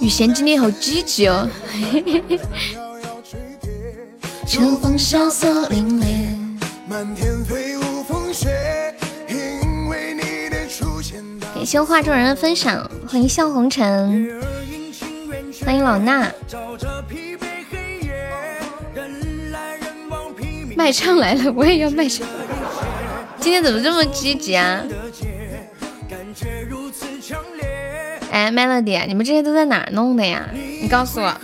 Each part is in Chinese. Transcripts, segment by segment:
雨贤今天好积极哦。秋风萧瑟凛冽，满天飞舞风雪，因为你的出现。感谢画中人的分享，欢迎笑红尘，欢迎老衲。卖唱来了，我也要卖唱。今天怎么这么积极啊？哎，Melody，你们这些都在哪儿弄的呀？你告诉我，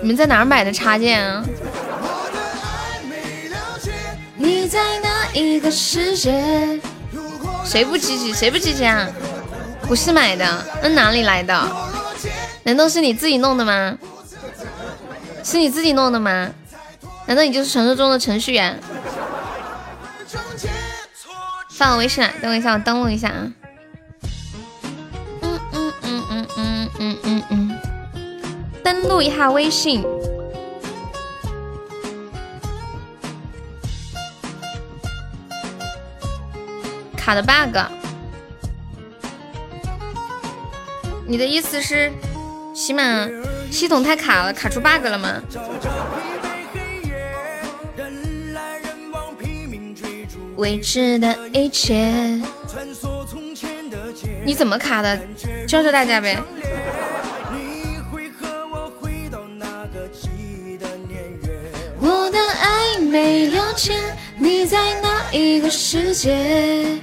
你们在哪儿买的插件啊？你在哪一个世界？谁不积极？谁不积极啊？不是买的，那哪里来的？难道是你自己弄的吗？是你自己弄的吗？难道你就是传说中的程序员？发我微信来，等我一下，我登录一下啊。录一下微信。卡的 bug，你的意思是，起码系统太卡了，卡出 bug 了吗？未知的一切，你怎么卡的？教教大家呗。我的爱没有钱，你在哪一个世界？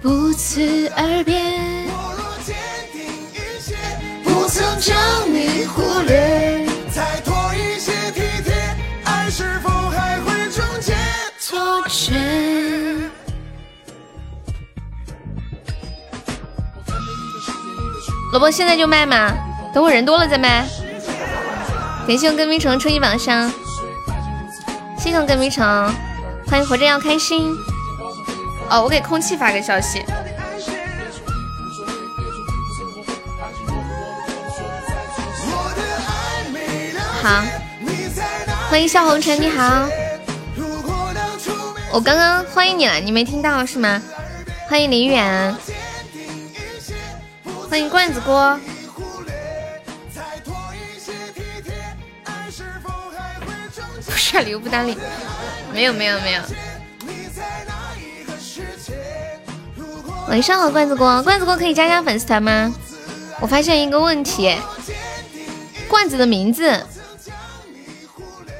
不辞而别，不曾将你忽略。再多一些体贴，爱是否还会？错觉。萝卜现在就卖吗？等我人多了再卖。感谢我跟冰城初一榜上，谢谢我跟迷城，欢迎活着要开心。哦，我给空气发个消息。好，欢迎笑红尘，你好。我刚刚欢迎你了，你没听到是吗？欢迎林远，欢迎罐子锅。不刷礼物不搭理，没有没有没有。晚上好，罐子哥，罐子哥可以加加粉丝团吗？我发现一个问题，罐子的名字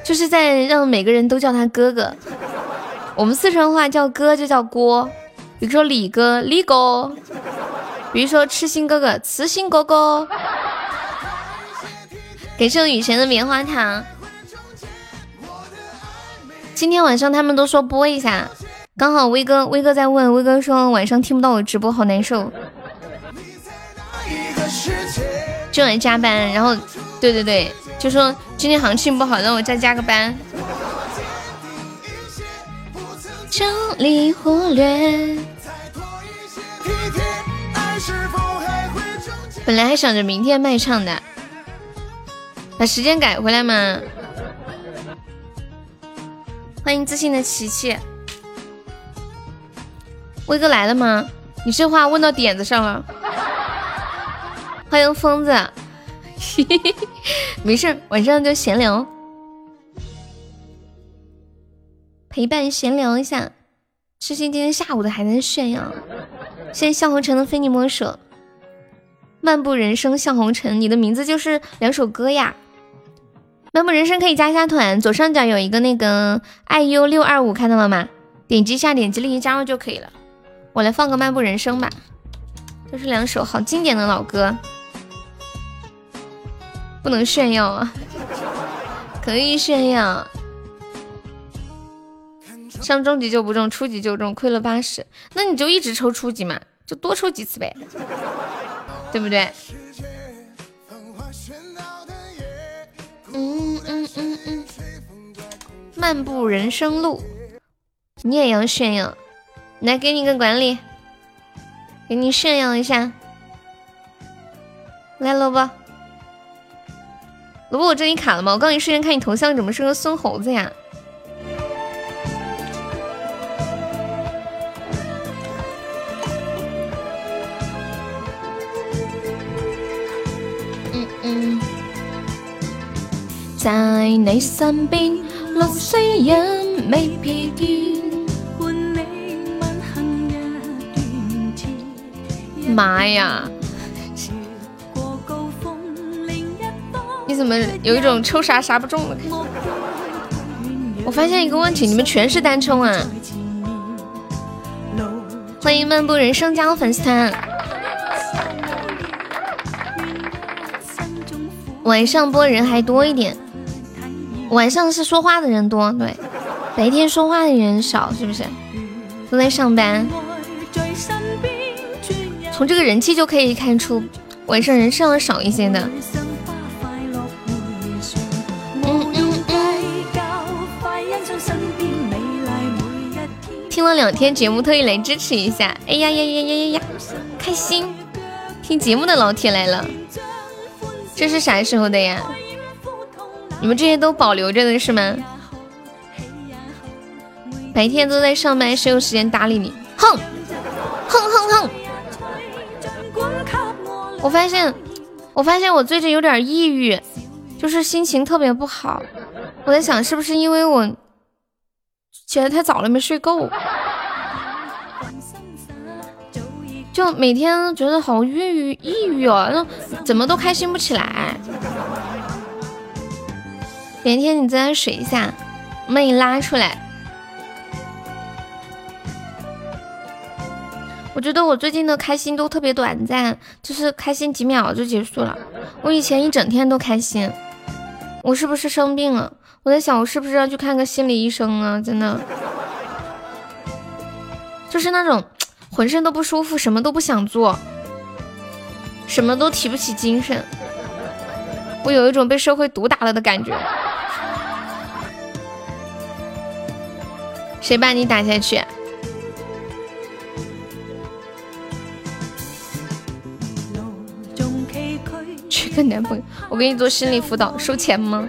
就是在让每个人都叫他哥哥。我们四川话叫哥就叫锅，比如说李哥李哥，比如说痴心哥哥痴心哥哥。感谢雨神的棉花糖。今天晚上他们都说播一下，刚好威哥威哥在问，威哥说晚上听不到我直播好难受，就来加班，然后对对对，就说今天行情不好，让我再加个班。将你忽略。本来还想着明天卖唱的，把时间改回来嘛。欢迎自信的琪琪，威哥来了吗？你这话问到点子上了。欢迎疯子，没事，晚上就闲聊。陪伴闲聊一下，痴心今天下午的还在炫耀。谢谢笑红尘的非你莫属，漫步人生笑红尘，你的名字就是两首歌呀。漫步人生可以加一下团，左上角有一个那个 iu 六二五看到了吗？点击一下，点击立即加入就可以了。我来放个漫步人生吧，这是两首好经典的老歌，不能炫耀啊，可以炫耀。上中级就不中，初级就中，亏了八十。那你就一直抽初级嘛，就多抽几次呗，对不对？嗯嗯嗯嗯。漫步人生路，你也要炫耀，来给你个管理，给你炫耀一下。来萝卜，萝卜，我这里卡了吗？我刚一瞬间看你头像怎么是个孙猴子呀？在你身边，六四人未疲倦。妈呀！你怎么有一种抽啥啥不中的感觉？我发现一个问题，你们全是单冲啊！欢迎漫步人生加入粉丝团。晚上播人还多一点，晚上是说话的人多，对，白天说话的人少，是不是？都在上班。从这个人气就可以看出，晚上人稍微少一些的。听了两天节目，特意来支持一下。哎呀呀呀呀呀呀，开心！听节目的老铁来了，这是啥时候的呀？你们这些都保留着的是吗？白天都在上班，谁有时间搭理你？哼，哼哼哼！我发现，我发现我最近有点抑郁，就是心情特别不好。我在想，是不是因为我起来太早了，没睡够？就每天觉得好抑郁，抑郁哦，那怎么都开心不起来。连天，你再水一下，我给你拉出来。我觉得我最近的开心都特别短暂，就是开心几秒就结束了。我以前一整天都开心，我是不是生病了？我在想，我是不是要去看个心理医生啊？真的，就是那种 浑身都不舒服，什么都不想做，什么都提不起精神。我有一种被社会毒打了的感觉。谁把你打下去？缺个男朋友，我给你做心理辅导，收钱吗？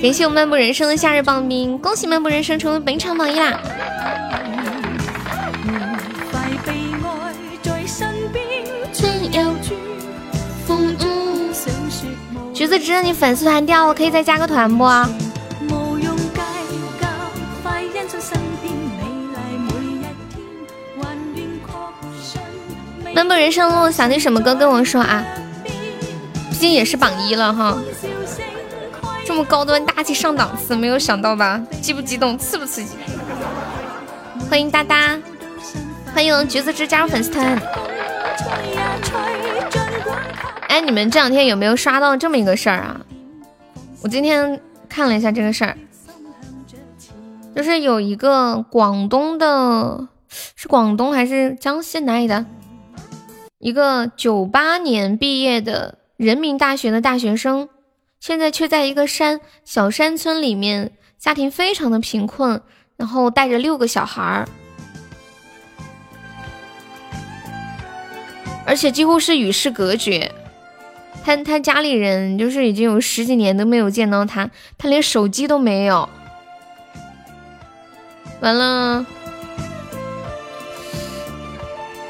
感谢我漫步人生的夏日棒冰，恭喜漫步人生成为本场榜一啦！橘子知你粉丝团掉了，可以再加个团不？漫步人生路，想听什么歌跟我说啊？毕竟也是榜一了哈，这么高端大气上档次，没有想到吧？激不激动，刺不刺激？欢迎哒哒，欢迎橘子汁加入粉丝团。哎，你们这两天有没有刷到这么一个事儿啊？我今天看了一下这个事儿，就是有一个广东的，是广东还是江西哪里的？一个九八年毕业的。人民大学的大学生，现在却在一个山小山村里面，家庭非常的贫困，然后带着六个小孩儿，而且几乎是与世隔绝。他他家里人就是已经有十几年都没有见到他，他连手机都没有。完了，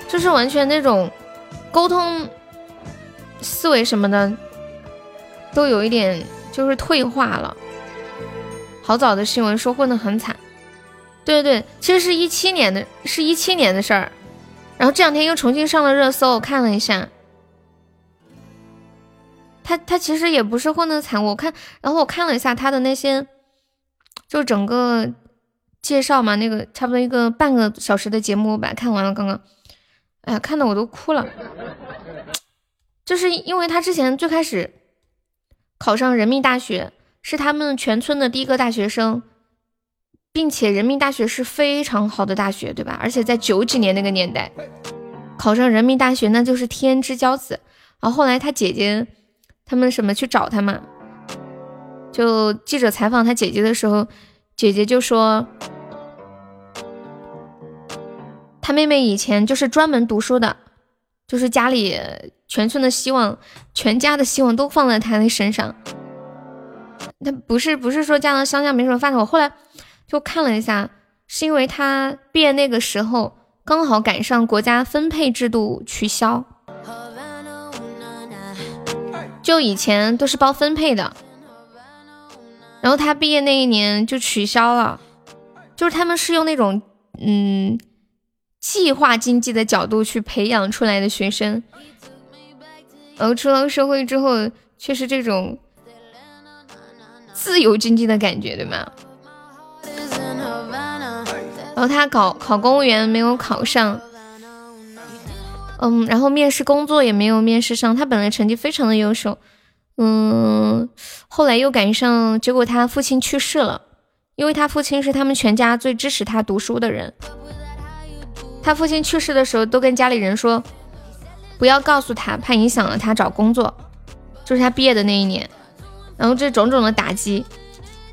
就是完全那种沟通。思维什么的都有一点就是退化了。好早的新闻说混得很惨，对对对，其实是一七年的，是一七年的事儿。然后这两天又重新上了热搜，我看了一下，他他其实也不是混得惨，我看，然后我看了一下他的那些，就整个介绍嘛，那个差不多一个半个小时的节目，我把它看完了。刚刚，哎呀，看的我都哭了。就是因为他之前最开始考上人民大学，是他们全村的第一个大学生，并且人民大学是非常好的大学，对吧？而且在九几年那个年代，考上人民大学那就是天之骄子。然后后来他姐姐他们什么去找他嘛，就记者采访他姐姐的时候，姐姐就说，他妹妹以前就是专门读书的，就是家里。全村的希望，全家的希望都放在他的身上。他不是不是说嫁到乡下没什么发展，我后来就看了一下，是因为他毕业那个时候刚好赶上国家分配制度取消，就以前都是包分配的，然后他毕业那一年就取消了，就是他们是用那种嗯计划经济的角度去培养出来的学生，然后出了社会之后却是这种自由经济的感觉，对吗？然后他考考公务员没有考上，嗯，然后面试工作也没有面试上。他本来成绩非常的优秀，嗯，后来又赶上，结果他父亲去世了，因为他父亲是他们全家最支持他读书的人。他父亲去世的时候，都跟家里人说，不要告诉他，怕影响了他找工作。就是他毕业的那一年，然后这种种的打击，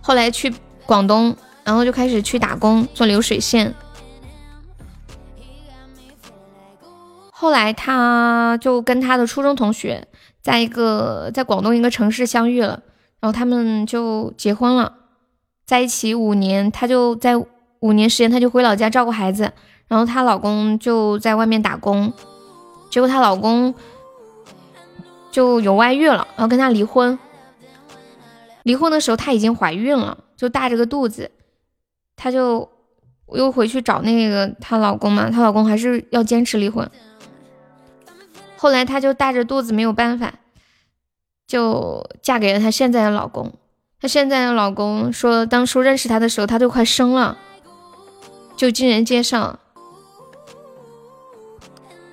后来去广东。然后就开始去打工做流水线，后来他就跟他的初中同学在一个在广东一个城市相遇了，然后他们就结婚了，在一起五年，他就在五年时间他就回老家照顾孩子，然后她老公就在外面打工，结果她老公就有外遇了，然后跟她离婚，离婚的时候她已经怀孕了，就大着个肚子。她就又回去找那个她老公嘛，她老公还是要坚持离婚。后来她就大着肚子没有办法，就嫁给了她现在的老公。她现在的老公说，当初认识她的时候，她都快生了，就经人介绍。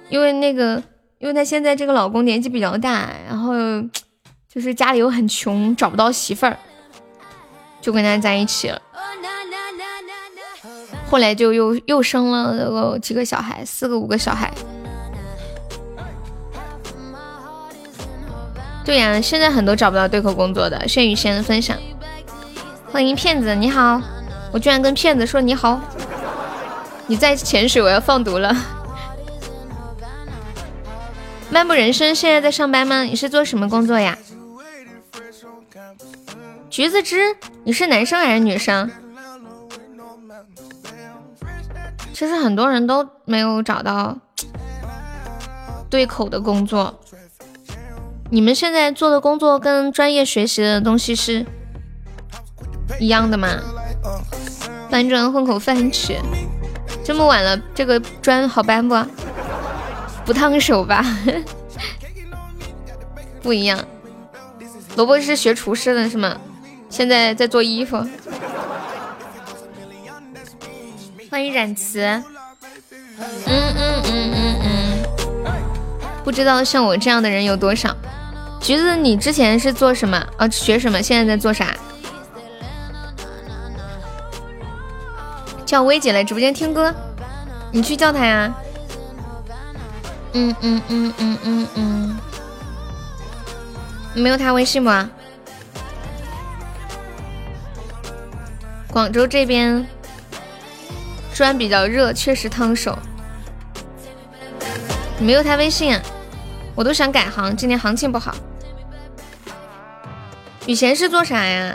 因为那个，因为她现在这个老公年纪比较大，然后就是家里又很穷，找不到媳妇儿，就跟他在一起了。后来就又又生了几个小孩，四个五个小孩。对呀，现在很多找不到对口工作的。轩宇先分享，欢迎骗子，你好，我居然跟骗子说你好。你在潜水，我要放毒了。漫步人生现在在上班吗？你是做什么工作呀？橘子汁，你是男生还是女生？其实很多人都没有找到对口的工作。你们现在做的工作跟专业学习的东西是一样的吗？搬砖混口饭吃，这么晚了，这个砖好搬不？不烫手吧？不一样。萝卜是学厨师的是吗？现在在做衣服。欢迎冉慈，嗯嗯嗯嗯嗯，不知道像我这样的人有多少。橘子，你之前是做什么？啊，学什么？现在在做啥？叫薇姐来直播间听歌，你去叫她呀。嗯嗯嗯嗯嗯嗯，没有他微信吗？广州这边。砖比较热，确实烫手。没有他微信，我都想改行，今年行情不好。以前是做啥呀？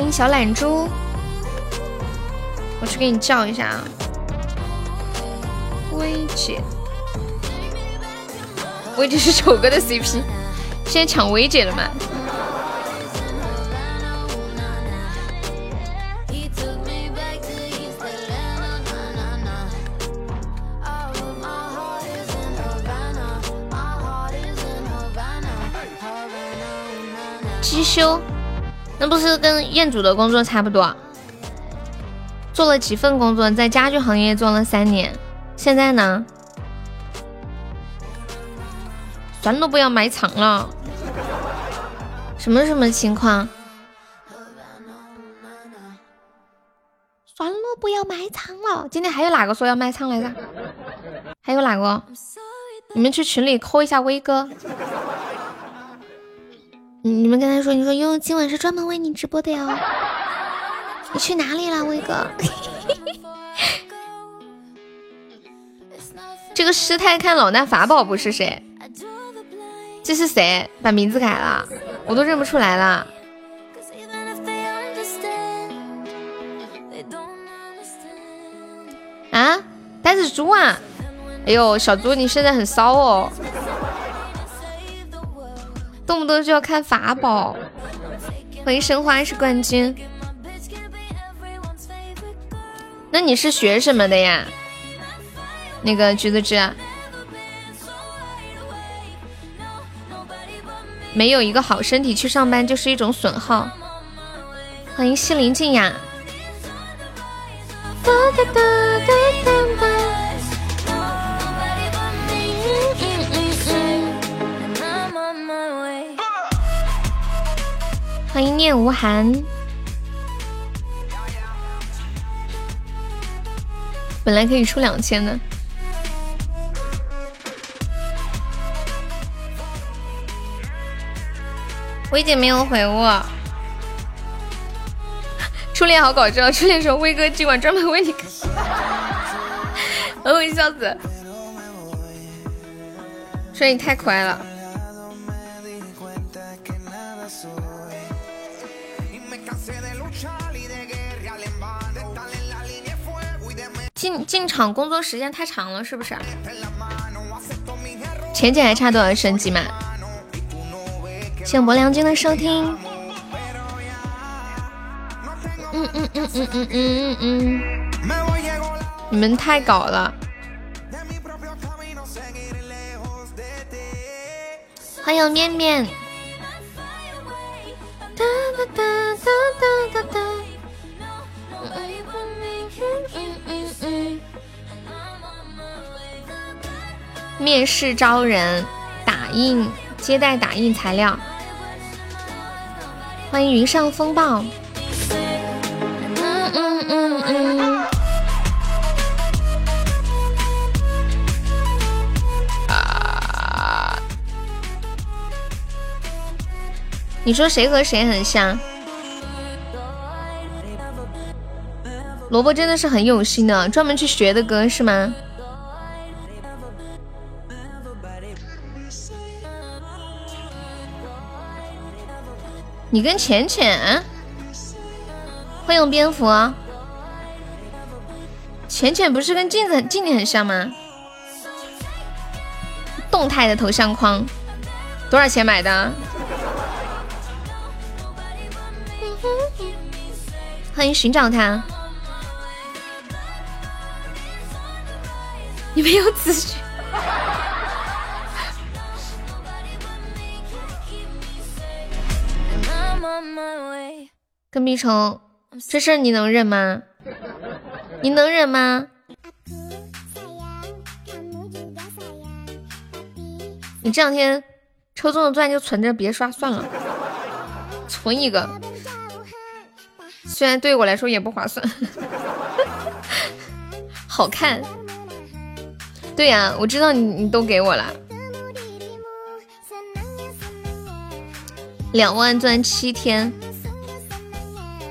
欢迎小懒猪，我去给你叫一下啊，薇姐，薇姐是丑哥的 CP，现在抢薇姐了吗？机修，那不是跟彦祖的工作差不多？做了几份工作，在家具行业做了三年，现在呢？算了，不要埋藏了。什么什么情况？算了，不要埋藏了。今天还有哪个说要埋藏来着？还有哪个？你们去群里扣一下威哥。你们跟他说，你说悠悠今晚是专门为你直播的哟。你去哪里了，威哥？这个师太看老衲法宝不是谁？这是谁把名字改了？我都认不出来了。啊，呆子猪啊！哎呦，小猪你现在很骚哦，动不动就要看法宝。欢迎生花是冠军。那你是学什么的呀？那个橘子汁，没有一个好身体去上班就是一种损耗。欢迎西林静雅。欢迎念无寒。本来可以出两千的，薇姐没有回我。初恋好搞笑，初恋说威哥今晚专门为你，我笑死。说你太可爱了。进进场工作时间太长了，是不是？浅浅还差多少升级嘛？谢谢薄凉君的收听。嗯嗯嗯嗯嗯嗯嗯嗯，你们太搞了！欢迎面面。哒哒哒哒哒哒哒。面试招人，打印接待打印材料。欢迎云上风暴。嗯嗯嗯嗯。啊！你说谁和谁很像？萝卜真的是很有心的，专门去学的歌是吗？你跟浅浅，欢迎蝙蝠。浅浅不是跟镜子镜子很像吗？动态的头像框，多少钱买的？欢迎寻找他。你没有资讯。跟屁虫，这事儿你能忍吗？你能忍吗？你这两天抽中的钻就存着，别刷算了，存一个，虽然对我来说也不划算。好看。对呀，我知道你你都给我了，两万钻七天，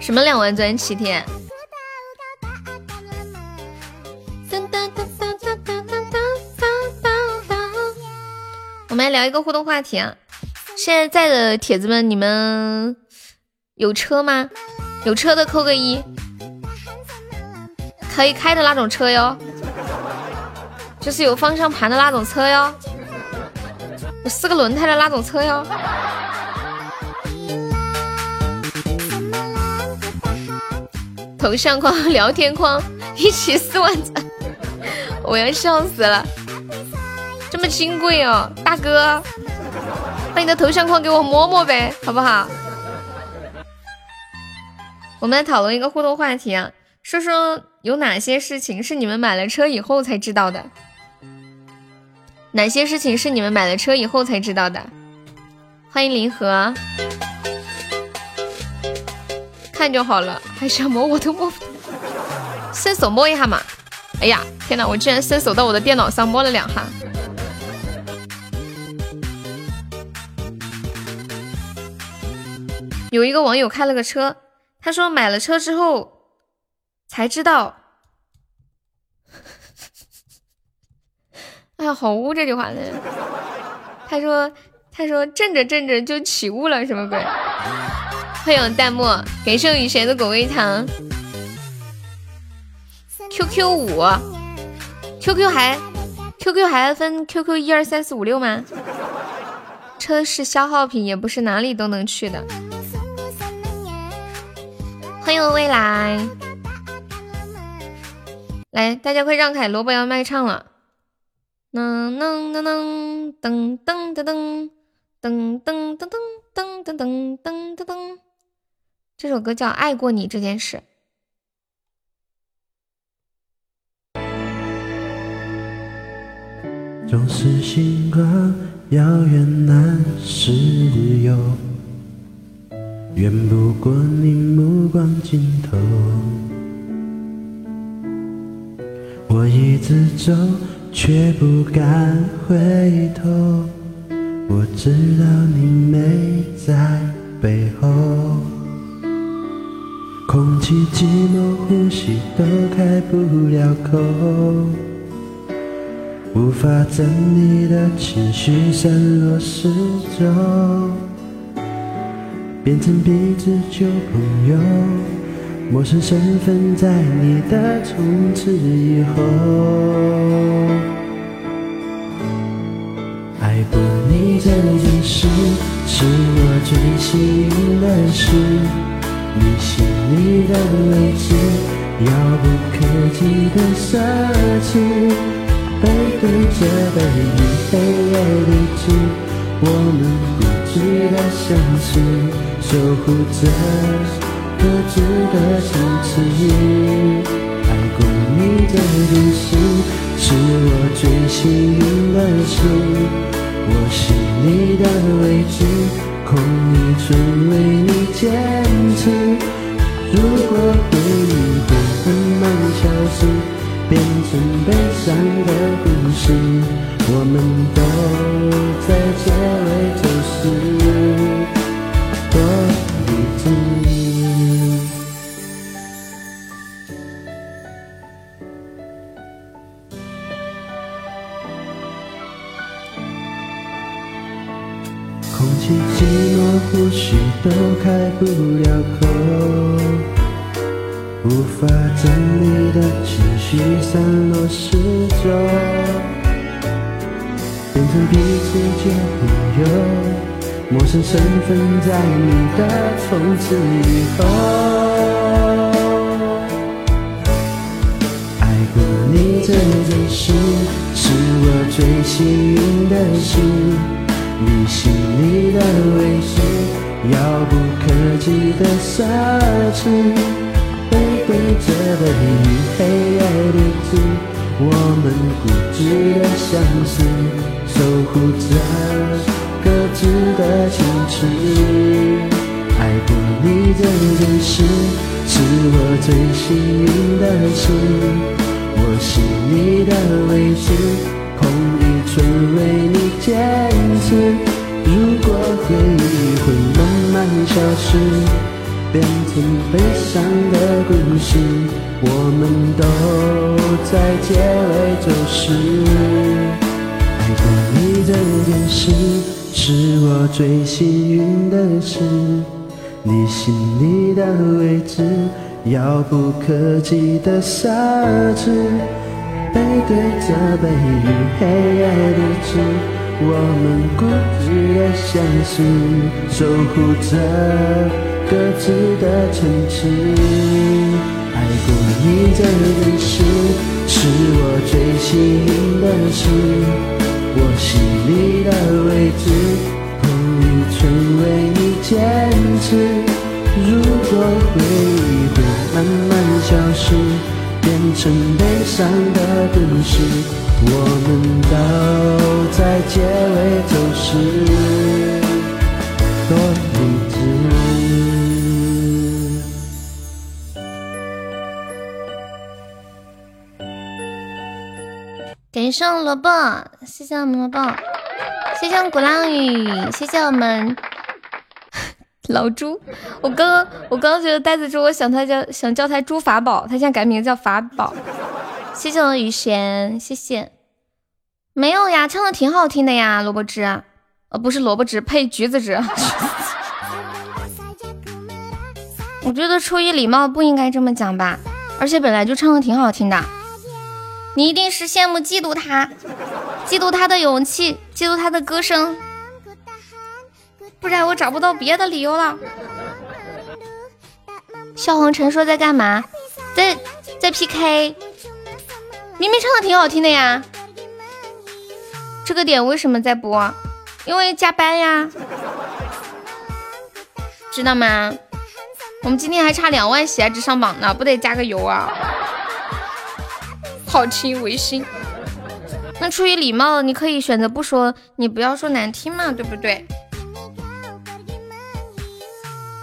什么两万钻七天？我们来聊一个互动话题啊！现在在的铁子们，你们有车吗？有车的扣个一，可以开的那种车哟。就是有方向盘的那种车哟，有四个轮胎的那种车哟。头像框、聊天框一起四万赞，我要笑死了！这么金贵哦，大哥，把你的头像框给我摸摸呗，好不好？我们来讨论一个互动话题啊，说说有哪些事情是你们买了车以后才知道的。哪些事情是你们买了车以后才知道的？欢迎林和，看就好了，还想摸我都摸不，伸手摸一下嘛。哎呀，天哪，我居然伸手到我的电脑上摸了两下。有一个网友开了个车，他说买了车之后才知道。哎呀，好污这句话呢。他说，他说震着震着就起雾了，什么鬼？欢迎弹幕，感谢雨贤的果味糖。QQ 五，QQ 还 QQ 还分 QQ 一二三四五六吗？车是消耗品，也不是哪里都能去的。欢迎未来，来，大家快让开，萝卜要卖唱了。噔噔噔噔噔噔噔噔噔噔噔噔噔噔噔噔噔噔，这首歌叫《爱过你这件事》。总是星光遥远难是有，远不过你目光尽头。我一直走，却不敢回头。我知道你没在背后，空气寂寞，呼吸都开不了口。无法整理的情绪散落四周，变成彼此旧朋友，陌生身份在你的从此以后。爱过你这件事，是我最幸运的事，你心里的位置，遥不可及的奢侈。背对着背与黑夜对峙，我们固执的相思，守护着各自的城池。爱过你这件事，是我最幸运的事。我心里的位置，空一直为你坚持。如果回忆及的奢侈。背对着背与黑夜对峙，我们固执的相思，守护着。各自的城池，爱过你这件事，是我最幸运的事。我心里的位置，捧一寸为你坚持。如果回忆会慢慢消失，变成悲伤的故事，我们都在结尾走失。多理智。感谢萝卜，谢谢我们萝卜，谢谢我们鼓浪屿，谢谢我们老朱。我刚刚我刚觉得呆子猪，我想他叫想叫他猪法宝，他现在改名叫法宝。谢谢我的雨璇，谢谢。没有呀，唱的挺好听的呀，萝卜汁，呃，不是萝卜汁，配橘子汁。我觉得出于礼貌不应该这么讲吧，而且本来就唱的挺好听的。你一定是羡慕嫉妒他，嫉妒他的勇气，嫉妒他的歌声，不然我找不到别的理由了。笑红尘说在干嘛？在在 PK。明明唱的挺好听的呀，这个点为什么在播？因为加班呀，知道吗？我们今天还差两万喜爱值上榜呢，不得加个油啊！好听违心。那出于礼貌，你可以选择不说，你不要说难听嘛，对不对？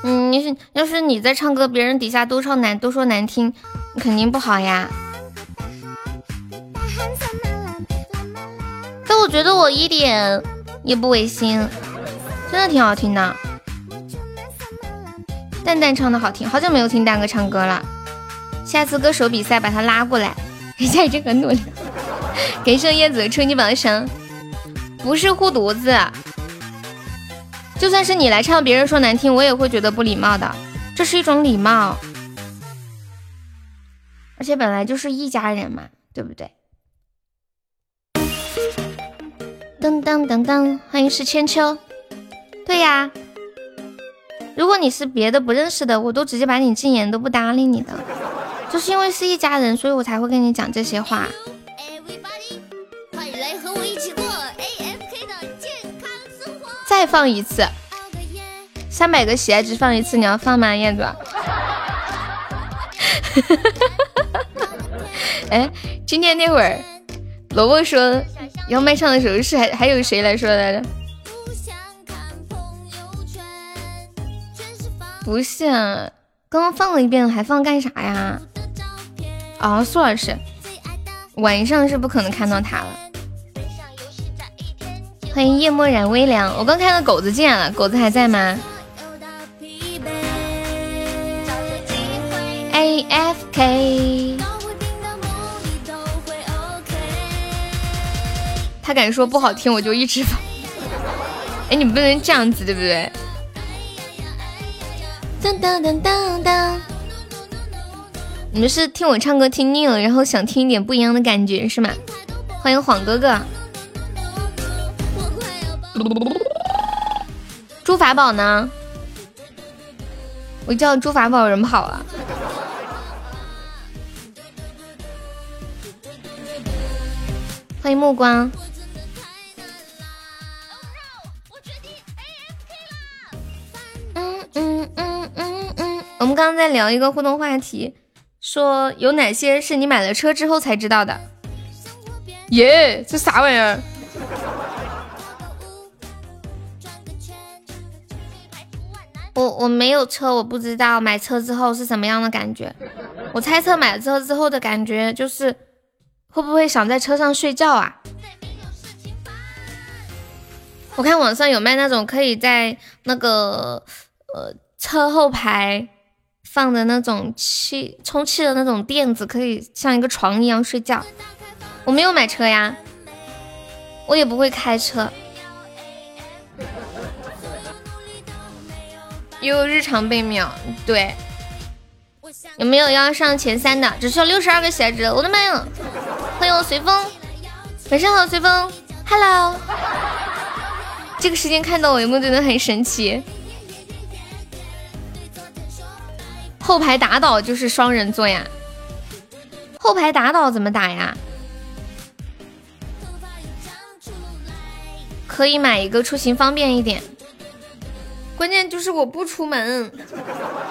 嗯，你是要是你在唱歌，别人底下都唱难，都说难听，肯定不好呀。但我觉得我一点也不违心，真的挺好听的。蛋蛋唱的好听，好久没有听蛋哥唱歌了。下次歌手比赛把他拉过来，人家已经很努力。给盛叶子春级榜上，不是护犊子，就算是你来唱，别人说难听，我也会觉得不礼貌的，这是一种礼貌。而且本来就是一家人嘛，对不对？噔噔噔噔，欢迎是千秋。对呀，如果你是别的不认识的，我都直接把你禁言，都不搭理你的。就是因为是一家人，所以我才会跟你讲这些话。再放一次，三百个喜爱值放一次，你要放吗，燕子？哎，今天那会儿，萝卜说。要卖唱的时候是还还有谁来说来着？不是，刚刚放了一遍，还放干啥呀？哦，苏老师，晚上是不可能看到他了。欢迎夜漠染微凉，我刚看到狗子进来了，狗子还在吗？A F K。他敢说不好听，我就一直放。哎，你不能这样子，对不对？当当当当当！你们是听我唱歌听腻了，然后想听一点不一样的感觉是吗？欢迎晃哥哥。朱法宝呢？我叫朱法宝，人跑了。欢迎目光。我们刚刚在聊一个互动话题，说有哪些是你买了车之后才知道的？耶，这啥玩意儿？我我没有车，我不知道买车之后是什么样的感觉。我猜测买了车之后的感觉就是会不会想在车上睡觉啊？我看网上有卖那种可以在那个呃车后排。放的那种气充气的那种垫子，可以像一个床一样睡觉。我没有买车呀，我也不会开车。又日常被秒，对。有没有要上前三的？只需要六十二个喜爱值。我的妈呀！欢迎我随风，晚上好，随风，Hello。这个时间看到我有没有觉得很神奇？后排打倒就是双人座呀，后排打倒怎么打呀？可以买一个出行方便一点，关键就是我不出门，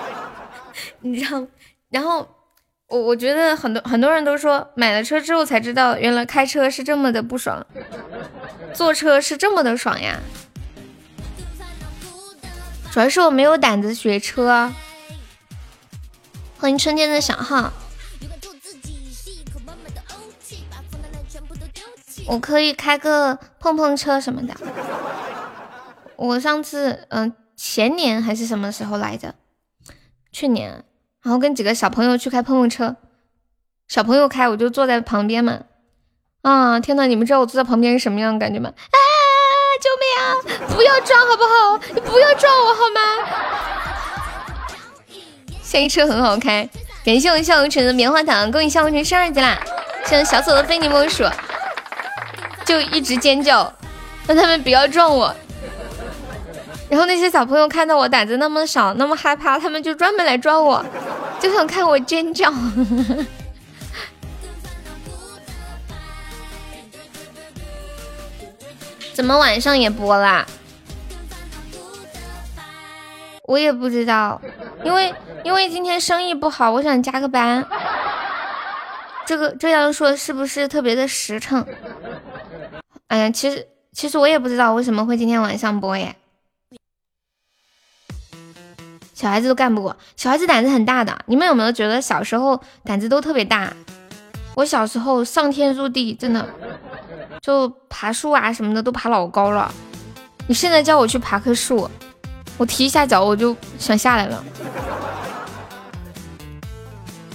你知道？然后我我觉得很多很多人都说买了车之后才知道，原来开车是这么的不爽，坐车是这么的爽呀。主要是我没有胆子学车。欢迎春天的小号，我可以开个碰碰车什么的。我上次嗯前年还是什么时候来着？去年，然后跟几个小朋友去开碰碰车，小朋友开我就坐在旁边嘛。啊天呐，你们知道我坐在旁边是什么样的感觉吗？啊救命啊！不要撞好不好？你不要撞我好吗？下一车很好开，感谢我笑红尘的棉花糖，恭喜笑红尘升二级啦！像小丑的非你莫属，就一直尖叫，让他们不要撞我。然后那些小朋友看到我胆子那么小，那么害怕，他们就专门来抓我，就想看我尖叫。怎么晚上也播啦？我也不知道，因为因为今天生意不好，我想加个班。这个这样说是不是特别的实诚？哎呀，其实其实我也不知道为什么会今天晚上播耶。小孩子都干不过，小孩子胆子很大的。你们有没有觉得小时候胆子都特别大？我小时候上天入地，真的。就爬树啊什么的都爬老高了，你现在叫我去爬棵树，我提一下脚我就想下来了。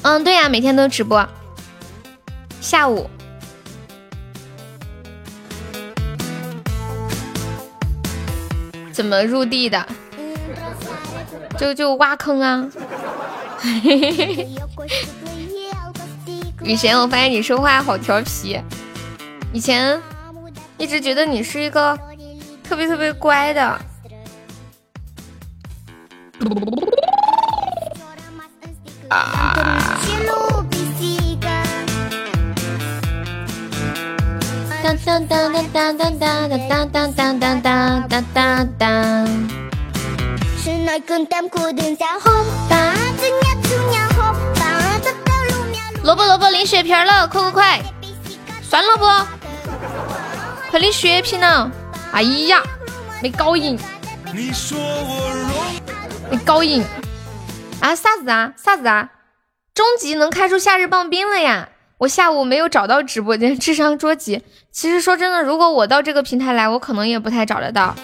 嗯，对呀，每天都直播，下午。怎么入地的？就就挖坑啊！雨贤，我发现你说话好调皮。以前一直觉得你是一个特别特别乖的。啊！当当当当当当当当当当当当当当。萝卜萝卜领血瓶了，快快快！酸了不？快领血瓶了！哎呀，没搞赢！没搞赢！啊，啥子啊？啥子啊？终极能开出夏日棒冰了呀！我下午没有找到直播间，智商捉急。其实说真的，如果我到这个平台来，我可能也不太找得到。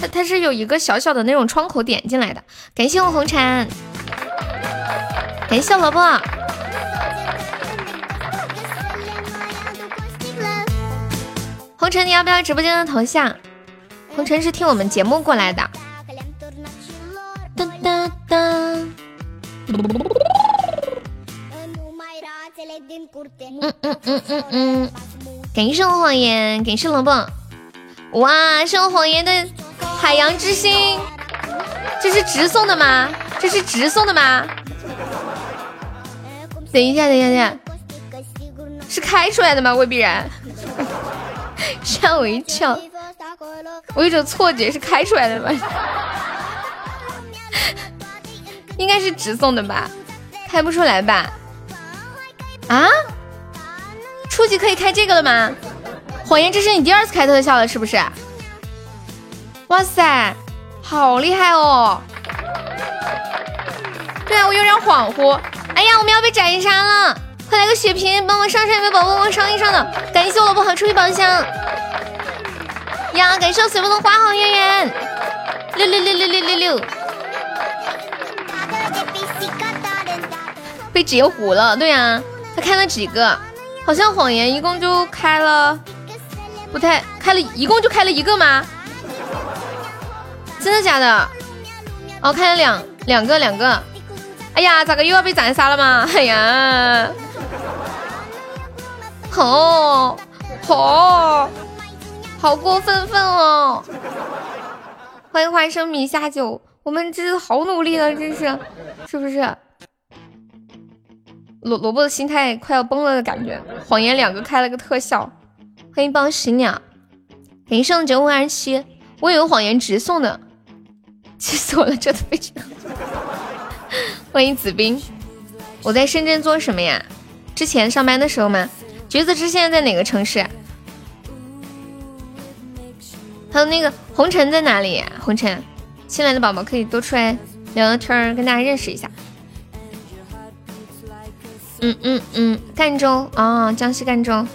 它它是有一个小小的那种窗口点进来的。感谢我红尘，感谢萝卜。红尘，你要不要直播间的头像？红尘是听我们节目过来的。哒哒哒。嗯嗯嗯嗯嗯。感谢我谎言，感谢萝卜。哇，是我谎言的海洋之心，这是直送的吗？这是直送的吗？等一下，等一下，等一下，是开出来的吗？未必然。吓我一跳，我有种错觉是开出来的吧？应该是直送的吧？开不出来吧？啊？初级可以开这个了吗？谎言，这是你第二次开特效了是不是？哇塞，好厉害哦！对啊，我有点恍惚。哎呀，我们要被斩杀了！快来个血瓶，帮我上上，有没有宝宝帮我上一上的？感谢我老婆好出一宝箱呀！感谢我随风的花好月圆，六六六六六六六，被截胡了。对呀，他开了几个？好像谎言一共就开了，不太开了一共就开了一个吗？真的假的？哦，开了两两个两个。哎呀，咋个又要被斩杀了吗？哎呀！好，好，好过分分哦！欢迎花生米下酒，我们真是好努力了，真是，是不是？萝萝卜的心态快要崩了的感觉。谎言两个开了个特效，欢迎帮喜鸟，感谢九五二七，我有谎言直送的，气死我了，这都被这。欢迎子斌，我在深圳做什么呀？之前上班的时候吗？橘子汁现在在哪个城市？还有那个红尘在哪里？红尘，新来的宝宝可以多出来聊聊天，跟大家认识一下。嗯嗯嗯，赣州啊，江西赣州。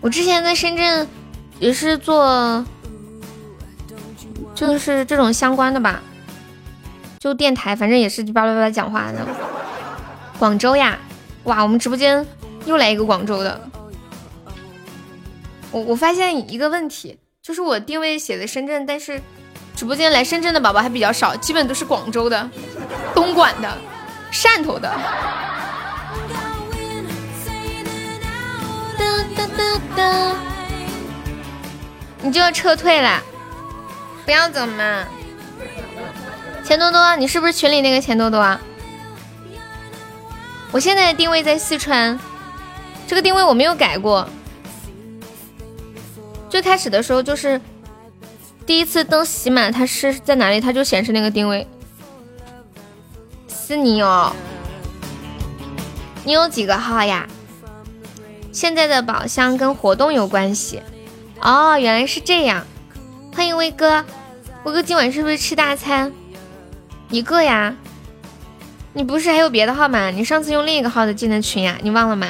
我之前在深圳也是做，就是这种相关的吧，就电台，反正也是叭叭叭讲话的。广州呀，哇，我们直播间。又来一个广州的，我我发现一个问题，就是我定位写的深圳，但是直播间来深圳的宝宝还比较少，基本都是广州的、东莞的、汕头的。你就要撤退了，不要走嘛！钱多多，你是不是群里那个钱多多啊？我现在的定位在四川，这个定位我没有改过。最开始的时候就是第一次登喜马，它是在哪里，它就显示那个定位。是你哦，你有几个号呀？现在的宝箱跟活动有关系。哦，原来是这样。欢迎威哥，威哥今晚是不是吃大餐？一个呀？你不是还有别的号吗？你上次用另一个号的进的群呀？你忘了吗？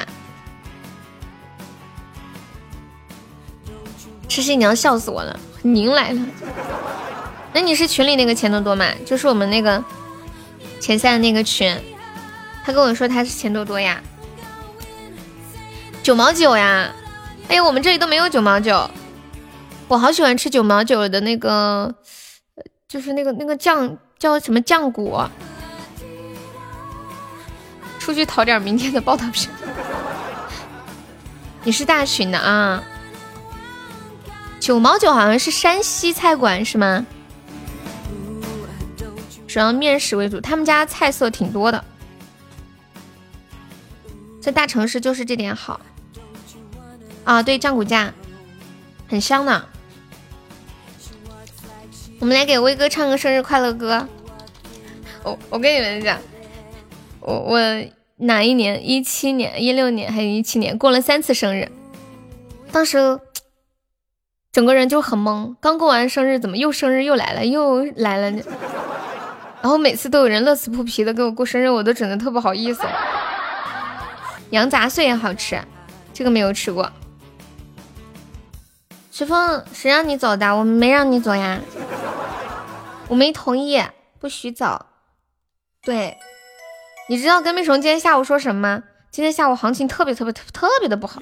痴心，你要笑死我了！您来了，那你是群里那个钱多多吗？就是我们那个前三的那个群。他跟我说他是钱多多呀，九毛九呀。哎呀，我们这里都没有九毛九。我好喜欢吃九毛九的那个，就是那个那个酱叫什么酱骨。出去讨点明天的报道片。你是大群的啊？九毛九好像是山西菜馆是吗？主要面食为主，他们家菜色挺多的，在大城市就是这点好。啊，对，酱骨架很香呢。我们来给威哥唱个生日快乐歌。我我跟你们讲，我我哪一年？一七年、一六年还是一七年？过了三次生日，当时整个人就很懵。刚过完生日，怎么又生日又来了，又来了呢？然后每次都有人乐此不疲的给我过生日，我都整的特不好意思。羊杂碎也好吃，这个没有吃过。随风，谁让你走的？我没让你走呀，我没同意，不许走。对，你知道跟屁虫今天下午说什么吗？今天下午行情特别特别特别的不好，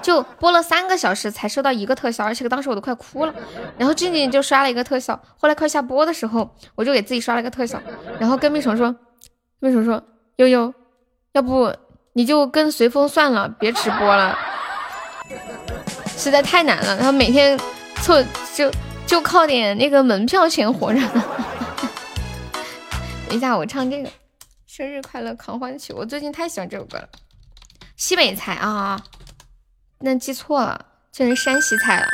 就播了三个小时才收到一个特效，而且当时我都快哭了。然后静静就刷了一个特效，后来快下播的时候，我就给自己刷了一个特效，然后跟屁虫说，跟屁虫说悠悠，要不你就跟随风算了，别直播了。实在太难了，然后每天凑就就靠点那个门票钱活着。等一下，我唱这个生日快乐狂欢曲，我最近太喜欢这首歌了。西北菜啊，那记错了，这是山西菜了。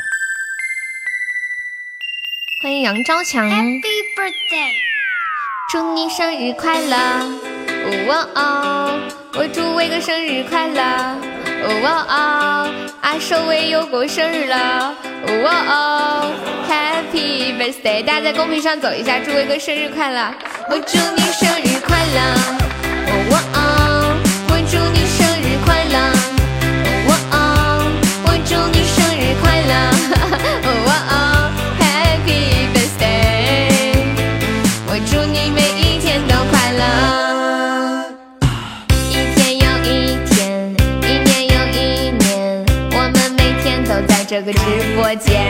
欢迎杨昭强，Happy Birthday，祝你生日快乐！哦哦，我祝伟哥生日快乐！哦哦，阿寿威又过生日了！哦哦，Happy Birthday！大家在公屏上走一下，祝威哥生日快乐！我祝你生日快乐！哦哦，这个直播间，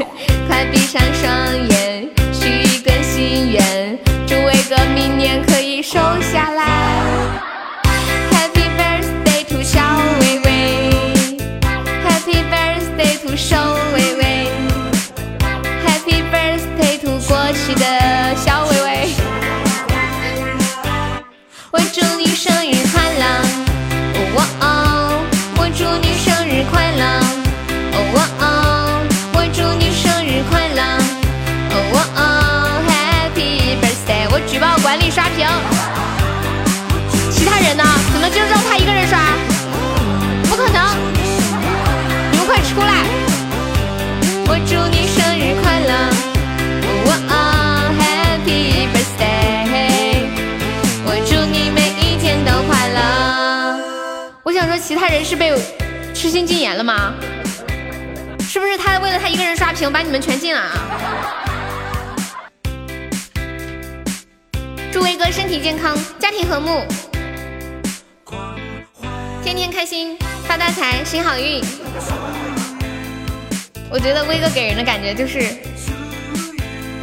快闭上双眼，许一个心愿，祝伟哥明年可以瘦下来。他人是被痴心禁言了吗？是不是他为了他一个人刷屏，把你们全禁了啊？祝威哥身体健康，家庭和睦，天天开心，发大财，行好运。我觉得威哥给人的感觉就是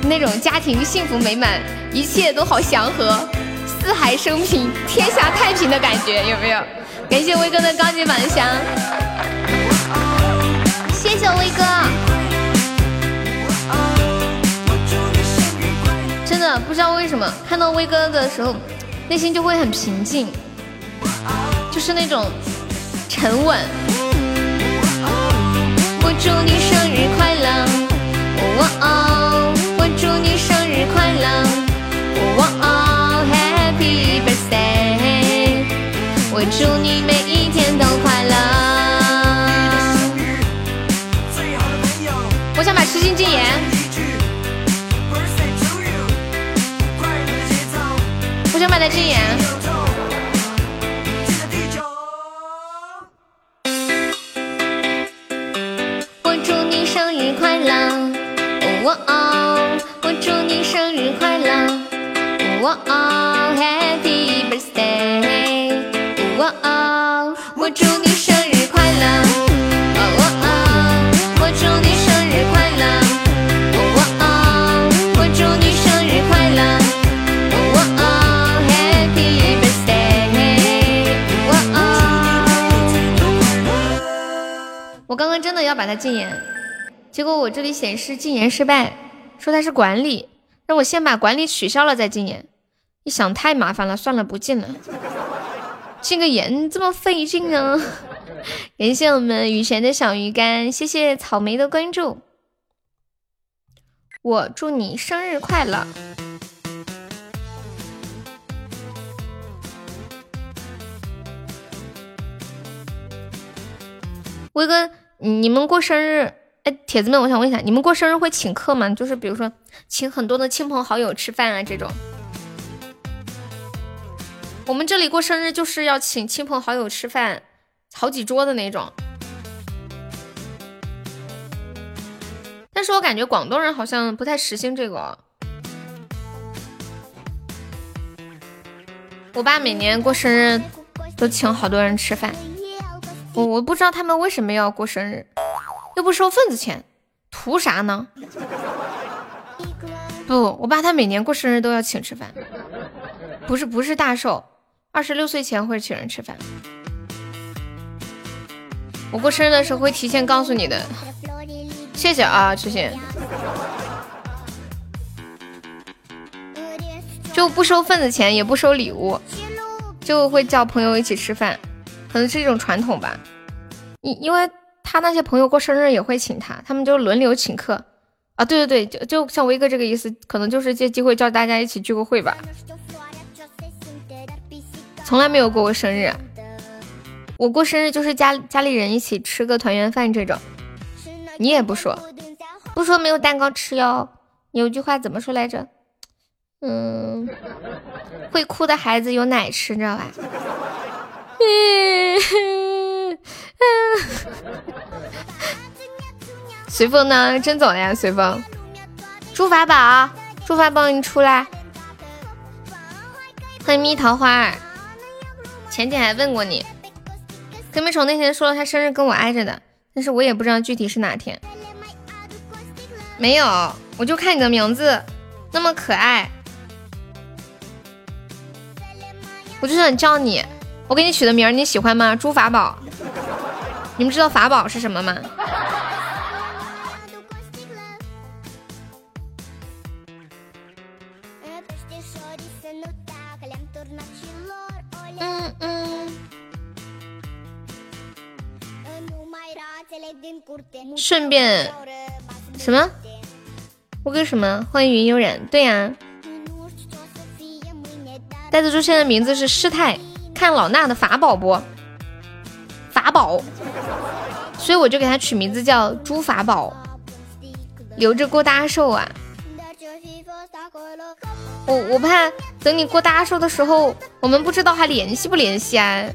那种家庭幸福美满，一切都好祥和，四海升平，天下太平的感觉，有没有？感谢威哥的高级宝箱，谢谢威哥。真的不知道为什么，看到威哥的时候，内心就会很平静，就是那种沉稳。我祝你生日快乐，哇哦！我祝你生日快乐，哇哦！Happy birthday！我祝你每一天都快乐。我想买痴心禁言。我想买的禁言。我祝你生日快乐，哇哦！我祝你生日快乐，哇哦！Happy 我刚刚真的要把它禁言，结果我这里显示禁言失败，说它是管理，让我先把管理取消了再禁言。一想太麻烦了，算了，不禁了。禁个言这么费劲啊！感谢我们雨贤的小鱼干，谢谢草莓的关注。我祝你生日快乐！威哥，你们过生日？哎，铁子们，我想问一下，你们过生日会请客吗？就是比如说，请很多的亲朋好友吃饭啊这种。我们这里过生日就是要请亲朋好友吃饭，好几桌的那种。但是我感觉广东人好像不太实行这个。我爸每年过生日都请好多人吃饭，我我不知道他们为什么要过生日，又不收份子钱，图啥呢？不，我爸他每年过生日都要请吃饭，不是不是大寿，二十六岁前会请人吃饭。我过生日的时候会提前告诉你的，谢谢啊，痴心。就不收份子钱，也不收礼物，就会叫朋友一起吃饭，可能是一种传统吧。因因为他那些朋友过生日也会请他，他们就轮流请客啊。对对对，就就像威哥这个意思，可能就是借机会叫大家一起聚个会吧。从来没有过过生日，我过生日就是家家里人一起吃个团圆饭这种。你也不说，不说没有蛋糕吃哟。有句话怎么说来着？嗯，会哭的孩子有奶吃，知道吧？随风呢？真走了呀？随风，朱法宝，朱法宝，你出来！欢迎蜜桃花儿，前天还问过你，黑莓虫那天说了他生日跟我挨着的，但是我也不知道具体是哪天。没有，我就看你的名字那么可爱。我就想叫你，我给你取的名儿你喜欢吗？朱法宝，你们知道法宝是什么吗？顺便什么？我给什么？欢迎云悠然。对呀。呆子猪现在名字是师太，看老衲的法宝不？法宝，所以我就给他取名字叫猪法宝，留着过大寿啊。我我怕等你过大寿的时候，我们不知道还联系不联系啊。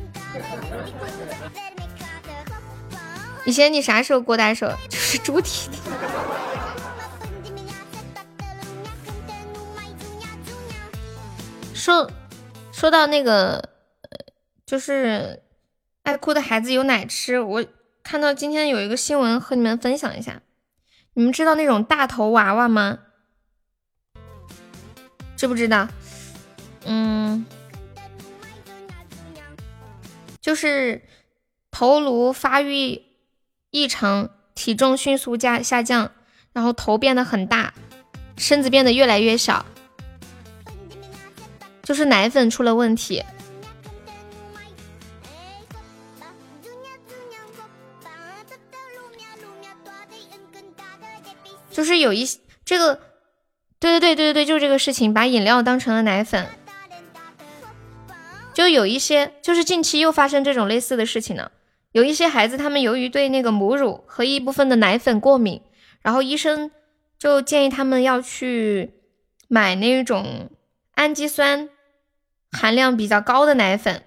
以前你啥时候过大寿？就是猪蹄。说。说到那个，就是爱哭的孩子有奶吃。我看到今天有一个新闻和你们分享一下。你们知道那种大头娃娃吗？知不知道？嗯，就是头颅发育异常，体重迅速加下降，然后头变得很大，身子变得越来越小，就是奶粉出了问题。就是有一这个，对对对对对，就是这个事情，把饮料当成了奶粉，就有一些，就是近期又发生这种类似的事情呢。有一些孩子，他们由于对那个母乳和一部分的奶粉过敏，然后医生就建议他们要去买那种氨基酸含量比较高的奶粉。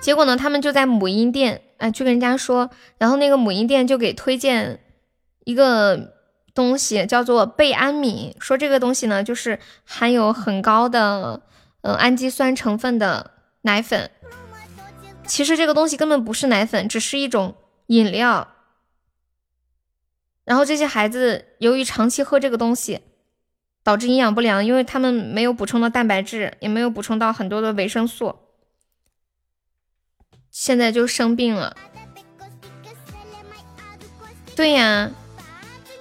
结果呢，他们就在母婴店，哎，去跟人家说，然后那个母婴店就给推荐。一个东西叫做贝安敏，说这个东西呢，就是含有很高的呃氨基酸成分的奶粉。其实这个东西根本不是奶粉，只是一种饮料。然后这些孩子由于长期喝这个东西，导致营养不良，因为他们没有补充到蛋白质，也没有补充到很多的维生素，现在就生病了。对呀。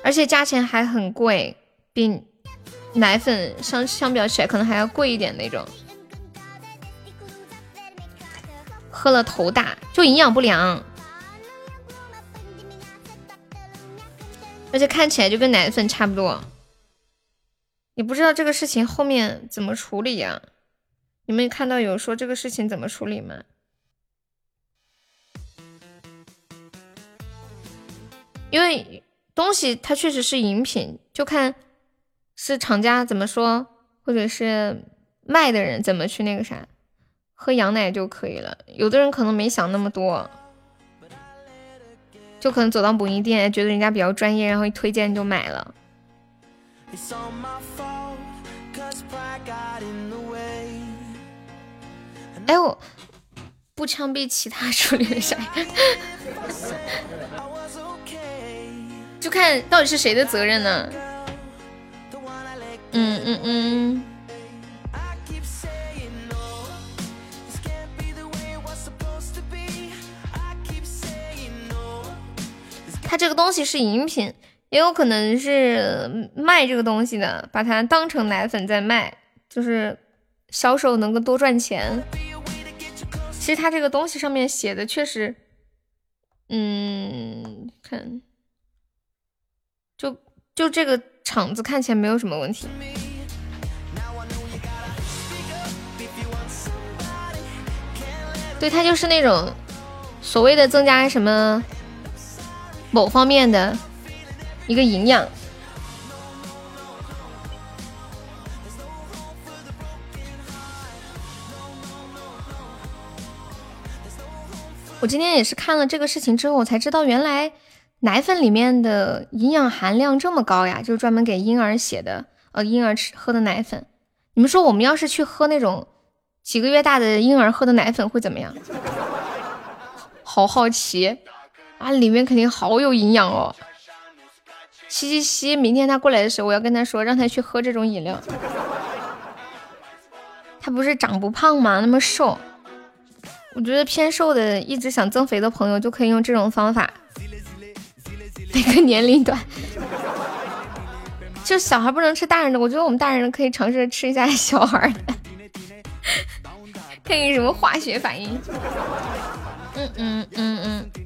而且价钱还很贵，比奶粉相相比较起来，可能还要贵一点那种。喝了头大，就营养不良，而且看起来就跟奶粉差不多。你不知道这个事情后面怎么处理呀？你们看到有说这个事情怎么处理吗？因为。东西它确实是饮品，就看是厂家怎么说，或者是卖的人怎么去那个啥，喝羊奶就可以了。有的人可能没想那么多，就可能走到母婴店，觉得人家比较专业，然后一推荐就买了。哎我不枪毙其他 处理的啥？就看到底是谁的责任呢？嗯嗯嗯。他这个东西是饮品，也有可能是卖这个东西的，把它当成奶粉在卖，就是销售能够多赚钱。其实他这个东西上面写的确实，嗯，看。就就这个厂子看起来没有什么问题，对，它就是那种所谓的增加什么某方面的一个营养。我今天也是看了这个事情之后，我才知道原来。奶粉里面的营养含量这么高呀，就是专门给婴儿写的，呃，婴儿吃喝的奶粉。你们说我们要是去喝那种几个月大的婴儿喝的奶粉会怎么样？好好奇啊，里面肯定好有营养哦。嘻嘻嘻，明天他过来的时候，我要跟他说，让他去喝这种饮料。他不是长不胖吗？那么瘦，我觉得偏瘦的，一直想增肥的朋友就可以用这种方法。哪个年龄段？就小孩不能吃大人的，我觉得我们大人可以尝试吃一下小孩的，看有什么化学反应。嗯嗯。嗯嗯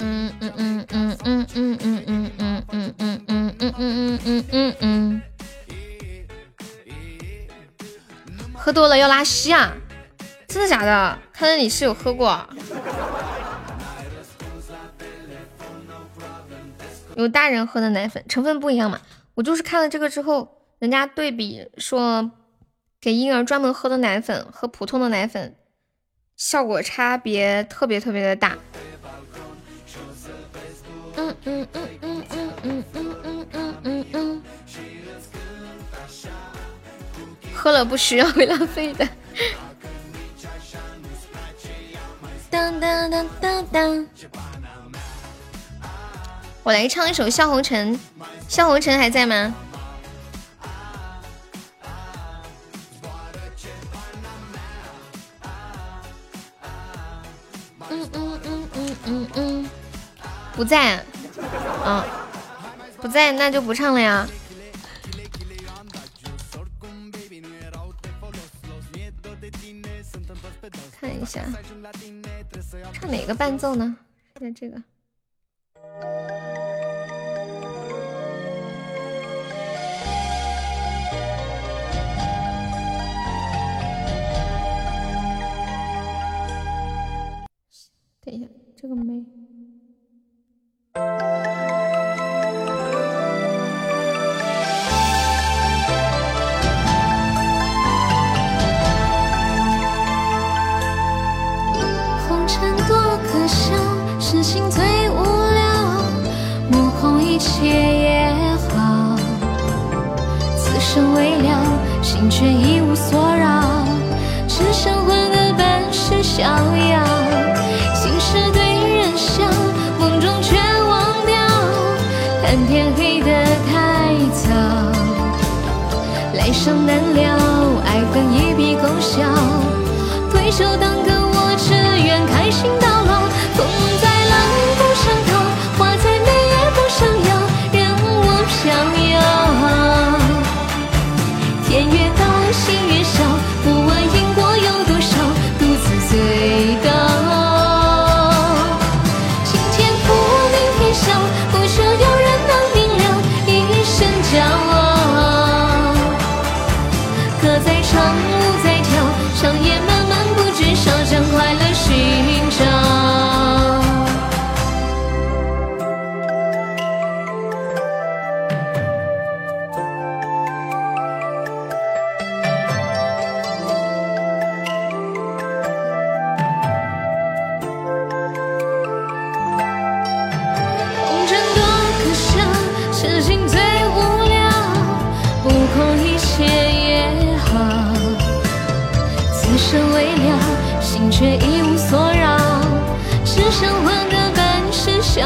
嗯嗯嗯嗯嗯嗯嗯嗯嗯嗯嗯嗯嗯嗯嗯。喝多了要拉稀啊？真的假的？看来你是有喝过。有大人喝的奶粉成分不一样嘛？我就是看了这个之后，人家对比说，给婴儿专门喝的奶粉和普通的奶粉效果差别特别特别的大，嗯嗯嗯嗯嗯嗯嗯嗯嗯嗯。喝了不需要会浪费的。当当当当当。我来唱一首《笑红尘》，笑红尘还在吗？嗯嗯不在。嗯不在那就不唱了呀。看一下唱哪个伴奏呢？看这个。这个没。红尘多可笑，痴心最无聊，目空一切也好，此生未了，心却一无所扰，只剩魂儿半世逍遥。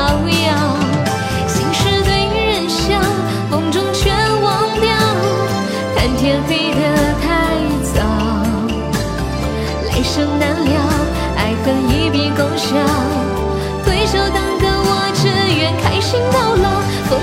遥遥心事对人笑梦中全忘掉。叹天黑得太早。来生难料爱恨一笔勾销对酒当歌我只愿开心到老。风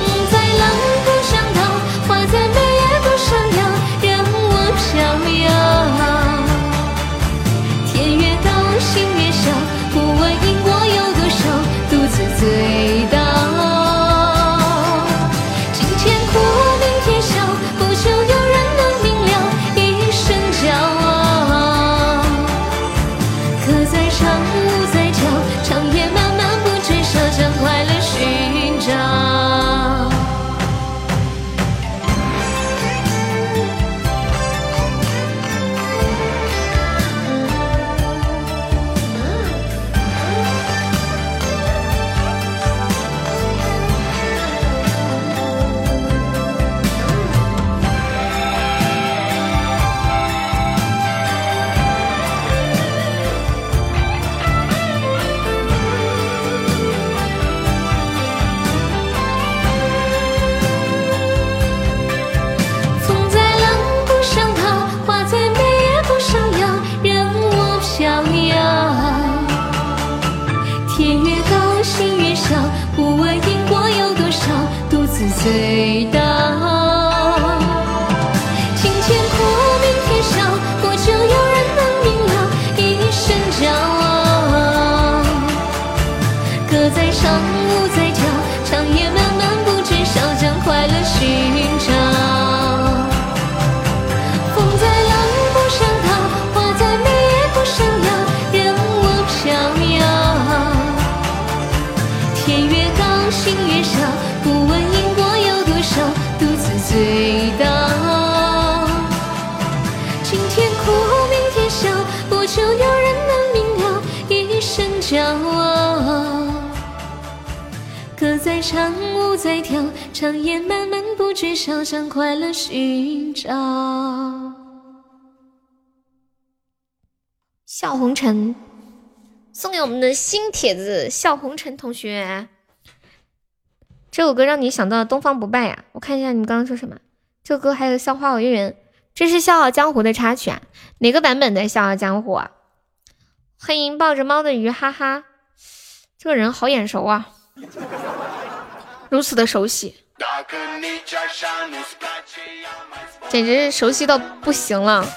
长夜漫漫，不觉想象，快乐寻找。笑红尘送给我们的新帖子，笑红尘同学。这首歌让你想到东方不败呀，我看一下你刚刚说什么，这歌还有《笑花我一人》，这是《笑傲江湖》的插曲啊。哪个版本的《笑傲江湖》啊？欢迎抱着猫的鱼，哈哈，这个人好眼熟啊，如此的熟悉。简直熟悉到不行了。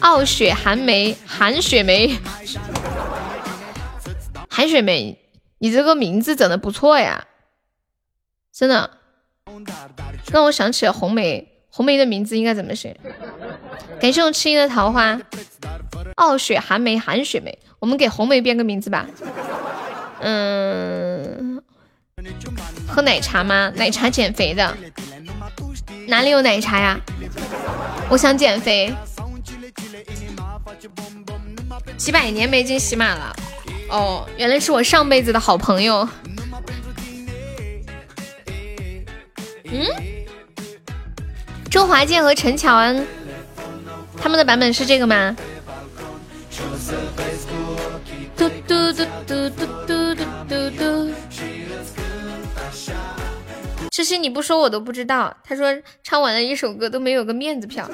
傲雪寒梅，韩雪梅，韩雪梅，你这个名字整的不错呀，真的，让我想起了红梅。红梅的名字应该怎么写？感谢我痴音的桃花，傲雪寒梅，韩雪梅，我们给红梅编个名字吧。嗯，喝奶茶吗？奶茶减肥的，哪里有奶茶呀？我想减肥。几百年没进喜马了，哦，原来是我上辈子的好朋友。嗯，周华健和陈乔恩他们的版本是这个吗？嘟嘟嘟嘟嘟嘟嘟嘟嘟。这些你不说我都不知道。他说唱完了一首歌都没有个面子票。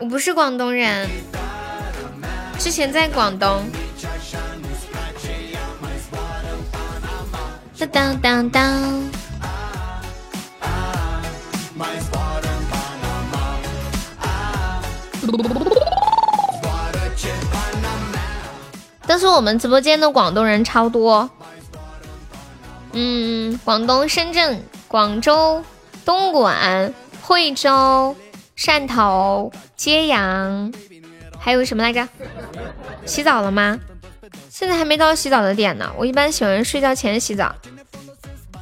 我不是广东人。之前在广东。当当当当。但是我们直播间的广东人超多。嗯，广东深圳、广州、东莞、惠州、汕头、揭阳。还有什么来着？洗澡了吗？现在还没到洗澡的点呢。我一般喜欢睡觉前洗澡，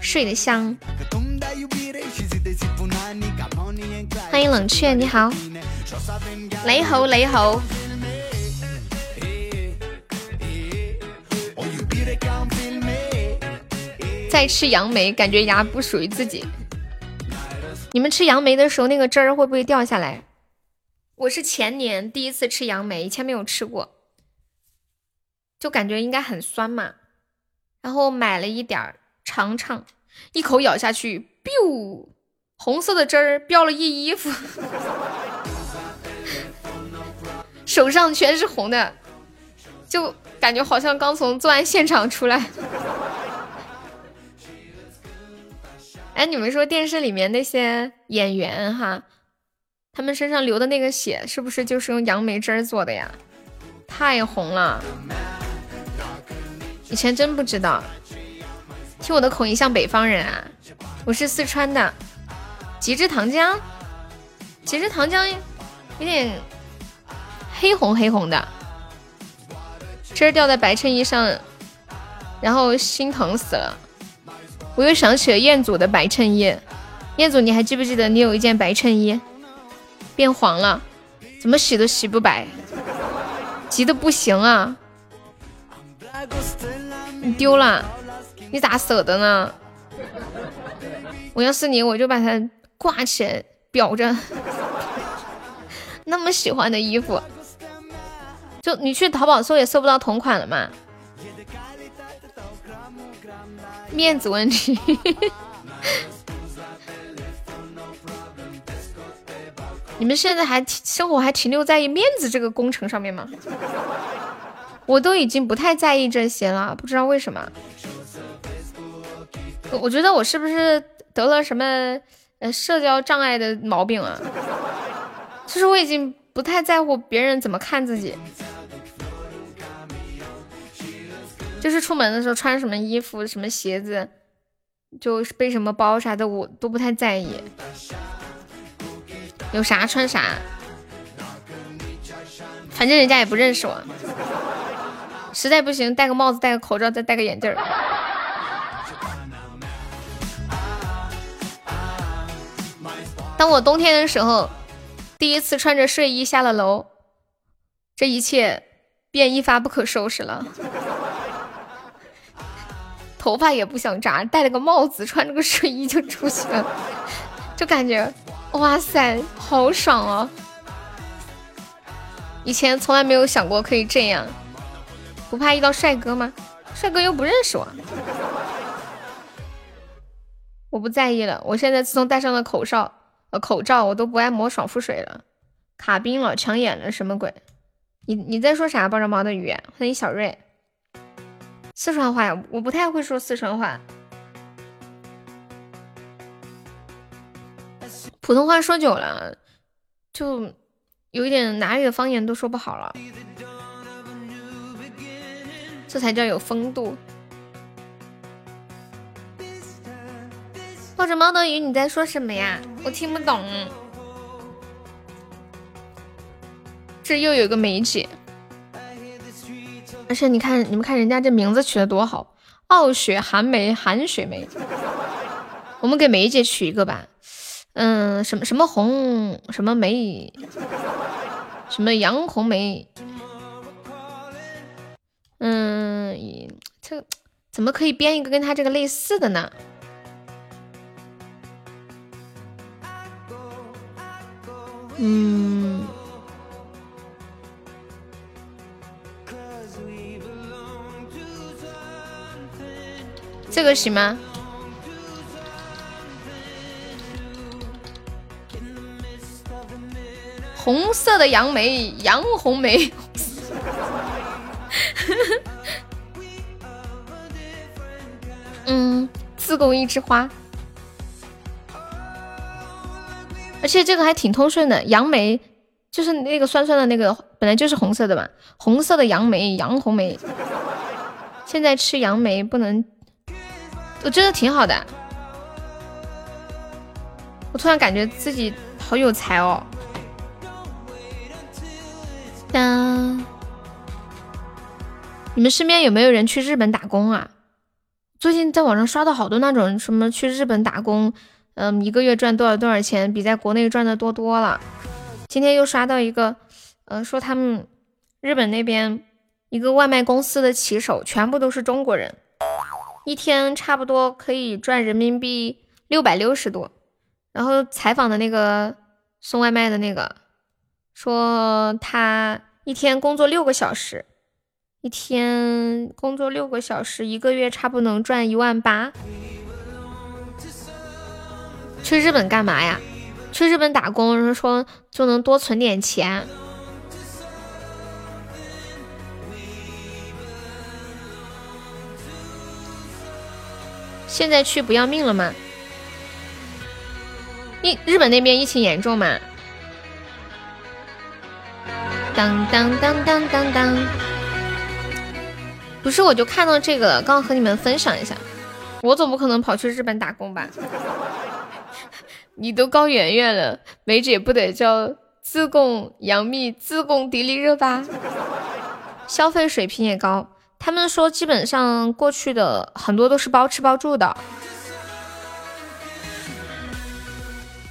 睡得香。欢迎冷却，你好。雷猴，雷猴。再吃杨梅，感觉牙不属于自己。你们吃杨梅的时候，那个汁儿会不会掉下来？我是前年第一次吃杨梅，以前没有吃过，就感觉应该很酸嘛。然后买了一点儿尝尝，一口咬下去，biu，红色的汁儿飙了一衣服，手上全是红的，就感觉好像刚从作案现场出来。哎，你们说电视里面那些演员哈？他们身上流的那个血是不是就是用杨梅汁儿做的呀？太红了，以前真不知道。听我的口音像北方人啊？我是四川的。极致糖浆，极致糖浆有点黑红黑红的，汁儿掉在白衬衣上，然后心疼死了。我又想起了彦祖的白衬衣，彦祖你还记不记得你有一件白衬衣？变黄了，怎么洗都洗不白，急的不行啊！你丢了，你咋舍得呢？我要是你，我就把它挂起来裱着。那么喜欢的衣服，就你去淘宝搜也搜不到同款了嘛？面子问题。你们现在还生活还停留在面子这个工程上面吗？我都已经不太在意这些了，不知道为什么。我觉得我是不是得了什么呃社交障碍的毛病啊？就是我已经不太在乎别人怎么看自己，就是出门的时候穿什么衣服、什么鞋子，就是背什么包啥的，我都不太在意。有啥穿啥，反正人家也不认识我。实在不行，戴个帽子，戴个口罩，再戴个眼镜儿。当我冬天的时候，第一次穿着睡衣下了楼，这一切便一发不可收拾了。头发也不想扎，戴了个帽子，穿着个睡衣就出去了，就感觉。哇塞，好爽哦！以前从来没有想过可以这样，不怕遇到帅哥吗？帅哥又不认识我。我不在意了。我现在自从戴上了口罩，呃，口罩我都不爱抹爽肤水了，卡冰了，抢眼了，什么鬼？你你在说啥？抱着猫的鱼，欢迎小瑞。四川话呀，我不太会说四川话，普通话说久了，就有一点哪里的方言都说不好了。这才叫有风度。抱着猫的鱼，你在说什么呀？我听不懂。这又有个美姐，而且你看，你们看人家这名字取的多好，傲雪寒梅、寒雪梅。我们给梅姐取一个吧，嗯，什么什么红，什么梅，什么杨红梅。嗯，这怎么可以编一个跟他这个类似的呢？嗯，这个行吗？红色的杨梅，杨红梅。嗯，自贡一枝花，而且这个还挺通顺的。杨梅就是那个酸酸的那个，本来就是红色的嘛，红色的杨梅，杨红梅。现在吃杨梅不能，我觉得挺好的。我突然感觉自己好有才哦。当。你们身边有没有人去日本打工啊？最近在网上刷到好多那种什么去日本打工，嗯，一个月赚多少多少钱，比在国内赚的多多了。今天又刷到一个，呃，说他们日本那边一个外卖公司的骑手全部都是中国人，一天差不多可以赚人民币六百六十多。然后采访的那个送外卖的那个说他一天工作六个小时。一天工作六个小时，一个月差不多能赚一万八。去日本干嘛呀？去日本打工，然后说就能多存点钱。现在去不要命了吗？疫日本那边疫情严重吗？当当当当当当。不是，我就看到这个了，刚和你们分享一下。我总不可能跑去日本打工吧？你都高圆圆了，梅姐不得叫自贡杨幂、自贡迪丽热巴？消费水平也高。他们说，基本上过去的很多都是包吃包住的，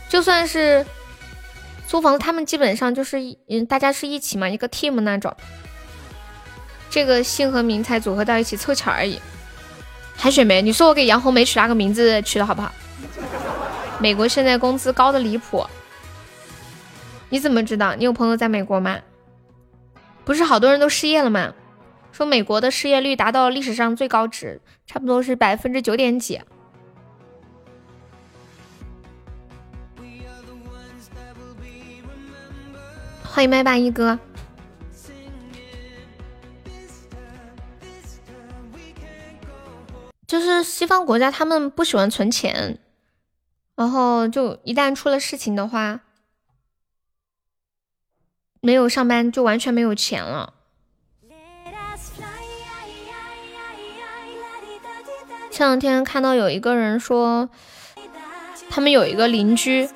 就算是租房子，他们基本上就是嗯，大家是一起嘛，一个 team 那种。这个姓和名才组合到一起凑巧而已。韩雪梅，你说我给杨红梅取哪个名字取的好不好？美国现在工资高的离谱，你怎么知道？你有朋友在美国吗？不是好多人都失业了吗？说美国的失业率达到历史上最高值，差不多是百分之九点几。欢迎麦霸一哥。就是西方国家，他们不喜欢存钱，然后就一旦出了事情的话，没有上班就完全没有钱了。前两天看到有一个人说，他们有一个邻居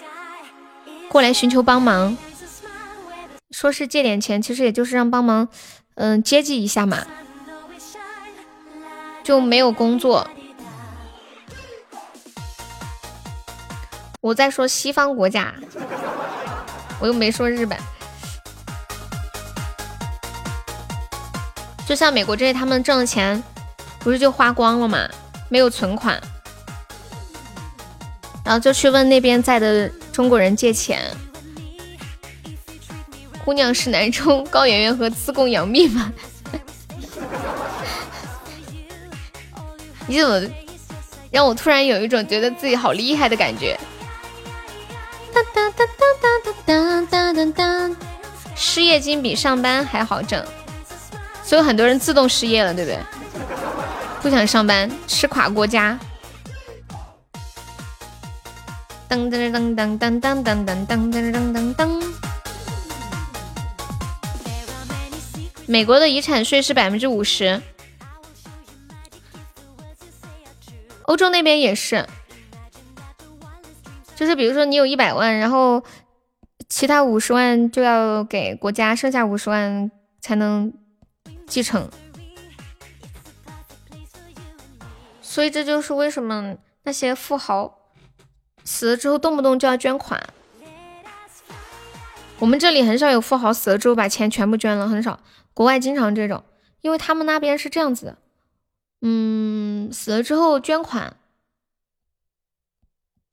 过来寻求帮忙，说是借点钱，其实也就是让帮忙，嗯，接济一下嘛。就没有工作。我在说西方国家，我又没说日本。就像美国这些，他们挣的钱不是就花光了吗？没有存款，然后就去问那边在的中国人借钱。姑娘是南充高圆圆和自贡杨幂吗？你怎么让我突然有一种觉得自己好厉害的感觉。哒哒哒哒哒哒哒哒哒，失业金比上班还好挣，所以很多人自动失业了，对不对？不想上班，吃垮国家。噔噔噔噔噔噔噔噔噔噔噔噔噔。美国的遗产税是百分之五十，欧洲那边也是，就是比如说你有一百万，然后其他五十万就要给国家，剩下五十万才能继承。所以这就是为什么那些富豪死了之后动不动就要捐款。我们这里很少有富豪死了之后把钱全部捐了，很少。国外经常这种，因为他们那边是这样子的，嗯，死了之后捐款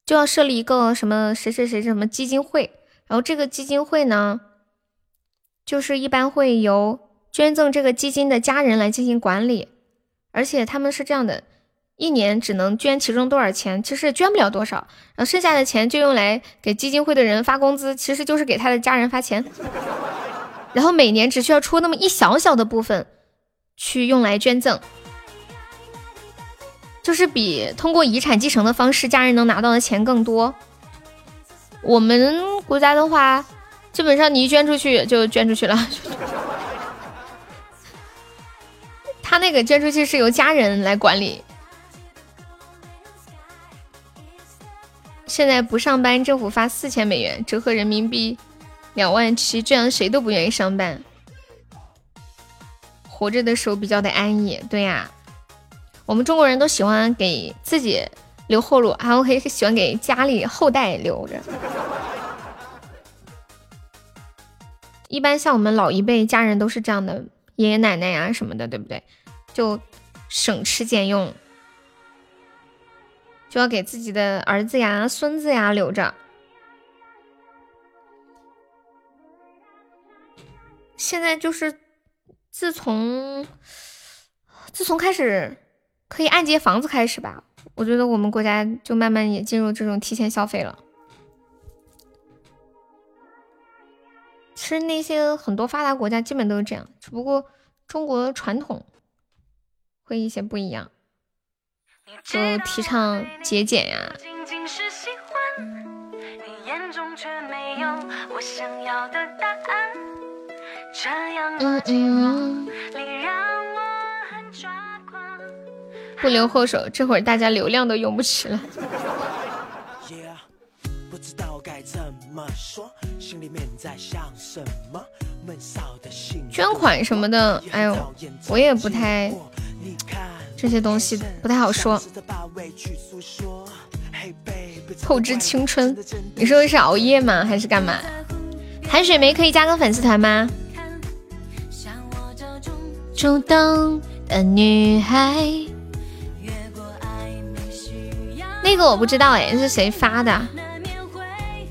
就要设立一个什么谁谁谁什么基金会，然后这个基金会呢，就是一般会由捐赠这个基金的家人来进行管理，而且他们是这样的。一年只能捐其中多少钱？其实捐不了多少，然后剩下的钱就用来给基金会的人发工资，其实就是给他的家人发钱。然后每年只需要出那么一小小的部分去用来捐赠，就是比通过遗产继承的方式，家人能拿到的钱更多。我们国家的话，基本上你一捐出去就捐出去了。他那个捐出去是由家人来管理。现在不上班，政府发四千美元，折合人民币两万七，这样谁都不愿意上班。活着的时候比较的安逸，对呀。我们中国人都喜欢给自己留后路，还有可以喜欢给家里后代留着。一般像我们老一辈家人都是这样的，爷爷奶奶呀什么的，对不对？就省吃俭用。就要给自己的儿子呀、孙子呀留着。现在就是自从自从开始可以按揭房子开始吧，我觉得我们国家就慢慢也进入这种提前消费了。其实那些很多发达国家基本都是这样，只不过中国传统会一些不一样。就提倡节俭呀。嗯嗯。不留后手，这会儿大家流量都用不起了。捐款什么的，哎呦，我也不太。这些东西不太好说。透支青春，你说的是熬夜吗？还是干嘛？韩雪梅可以加个粉丝团吗？主动的女孩，那个我不知道哎，是谁发的？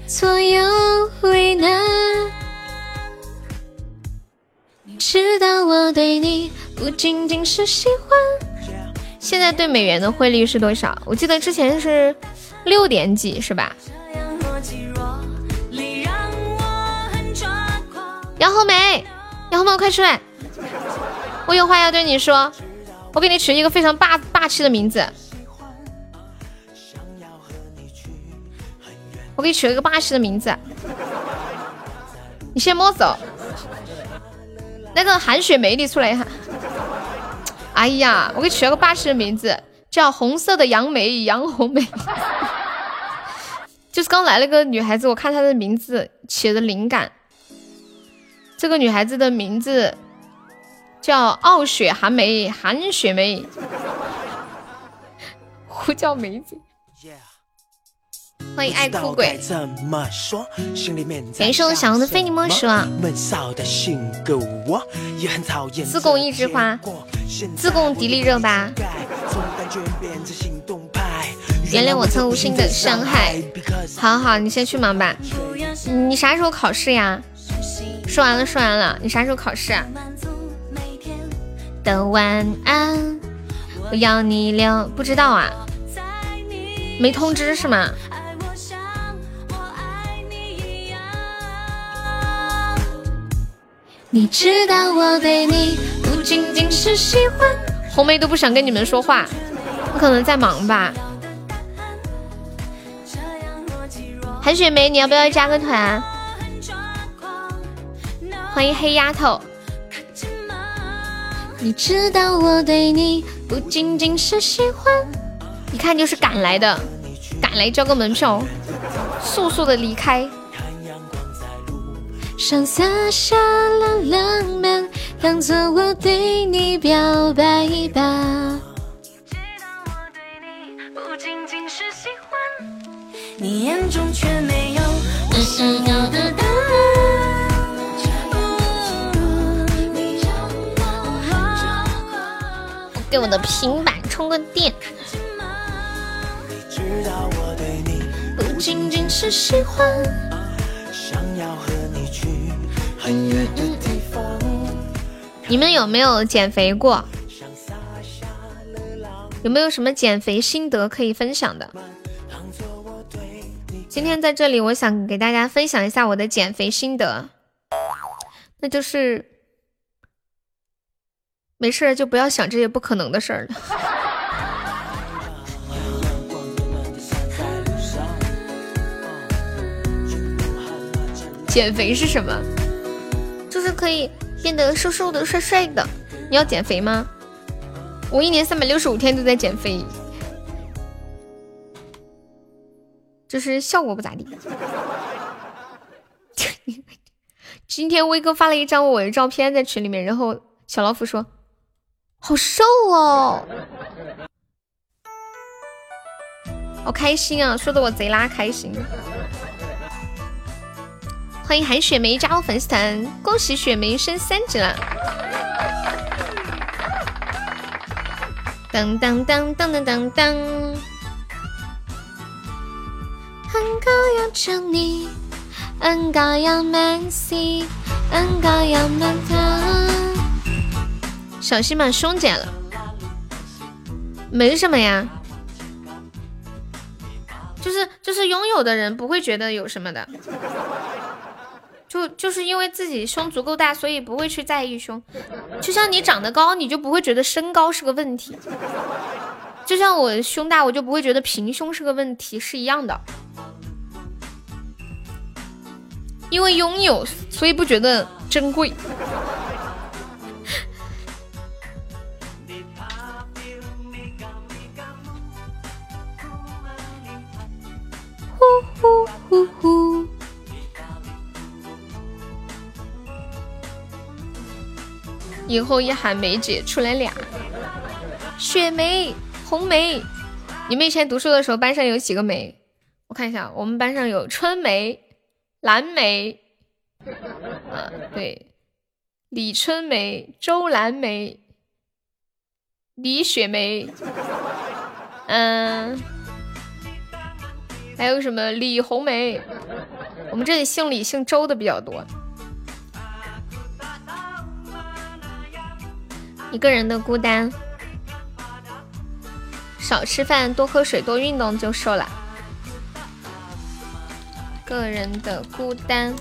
左右为难，知道我对你不仅仅是喜欢。现在对美元的汇率是多少？我记得之前是六点几，是吧？杨红梅，杨红梅，快出来！我有话要对你说。我给你取一个非常霸霸气的名字。我给你取了一个霸气的名字。你先摸走。那个韩雪梅，你出来一下。哎呀，我给取了个霸气的名字，叫红色的杨梅杨红梅。就是刚来了个女孩子，我看她的名字起的灵感。这个女孩子的名字叫傲雪寒梅寒雪梅，呼叫梅子。欢迎爱哭鬼，感谢我小红的非你莫属。自贡一枝花，自贡迪丽热巴。原谅我曾无心的伤害。好好，你先去忙吧。你啥时候考试呀？说完了，说完了。你啥时候考试？的晚安，我要你留，不知道啊。没通知是吗？你知道我对你不仅仅是喜欢。红梅都不想跟你们说话，我可能在忙吧。韩雪梅，你要不要加个团？欢迎黑丫头。你知道我对你不仅仅是喜欢，一看就是赶来的，赶来交个门票，速速的离开。上洒下了浪漫，当做我对你表白吧。你眼中却没有我想要的答案。给我的平板充个电。不仅仅是喜欢。想要和你们有没有减肥过？有没有什么减肥心得可以分享的？今天在这里，我想给大家分享一下我的减肥心得，那就是没事就不要想这些不可能的事儿了。减肥是什么？就是可以变得瘦瘦的、帅帅的。你要减肥吗？我一年三百六十五天都在减肥，就是效果不咋地。今天威哥发了一张我的照片在群里面，然后小老虎说：“好瘦哦，好开心啊！”说的我贼拉开心。欢迎韩雪梅加入粉丝团，恭喜雪梅升三级了！当当当当当当当，很高要叫你，很高要满心，很高要满堂。小心把胸剪了，没什么呀，就是就是拥有的人不会觉得有什么的。就就是因为自己胸足够大，所以不会去在意胸。就像你长得高，你就不会觉得身高是个问题。就像我胸大，我就不会觉得平胸是个问题，是一样的。因为拥有，所以不觉得珍贵。呼呼呼呼。以后一喊梅姐出来俩，雪梅、红梅。你们以前读书的时候，班上有几个梅？我看一下，我们班上有春梅、蓝梅，啊，对，李春梅、周蓝梅、李雪梅，嗯，还有什么李红梅？我们这里姓李、姓周的比较多。一个人的孤单，少吃饭，多喝水，多运动就瘦了。个人的孤单，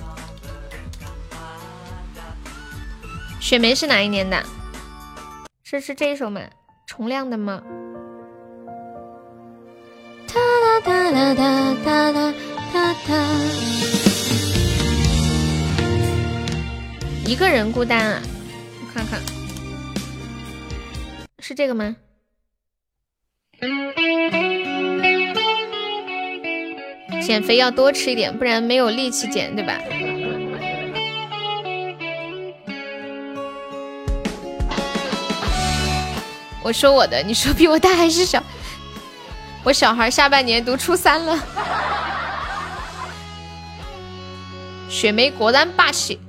雪梅是哪一年的？是是这首吗？重亮的吗？哒哒哒哒哒哒哒哒。一个人孤单啊，我看看。是这个吗？减肥要多吃一点，不然没有力气减，对吧？我说我的，你说比我大还是小？我小孩下半年读初三了。雪梅果然霸气，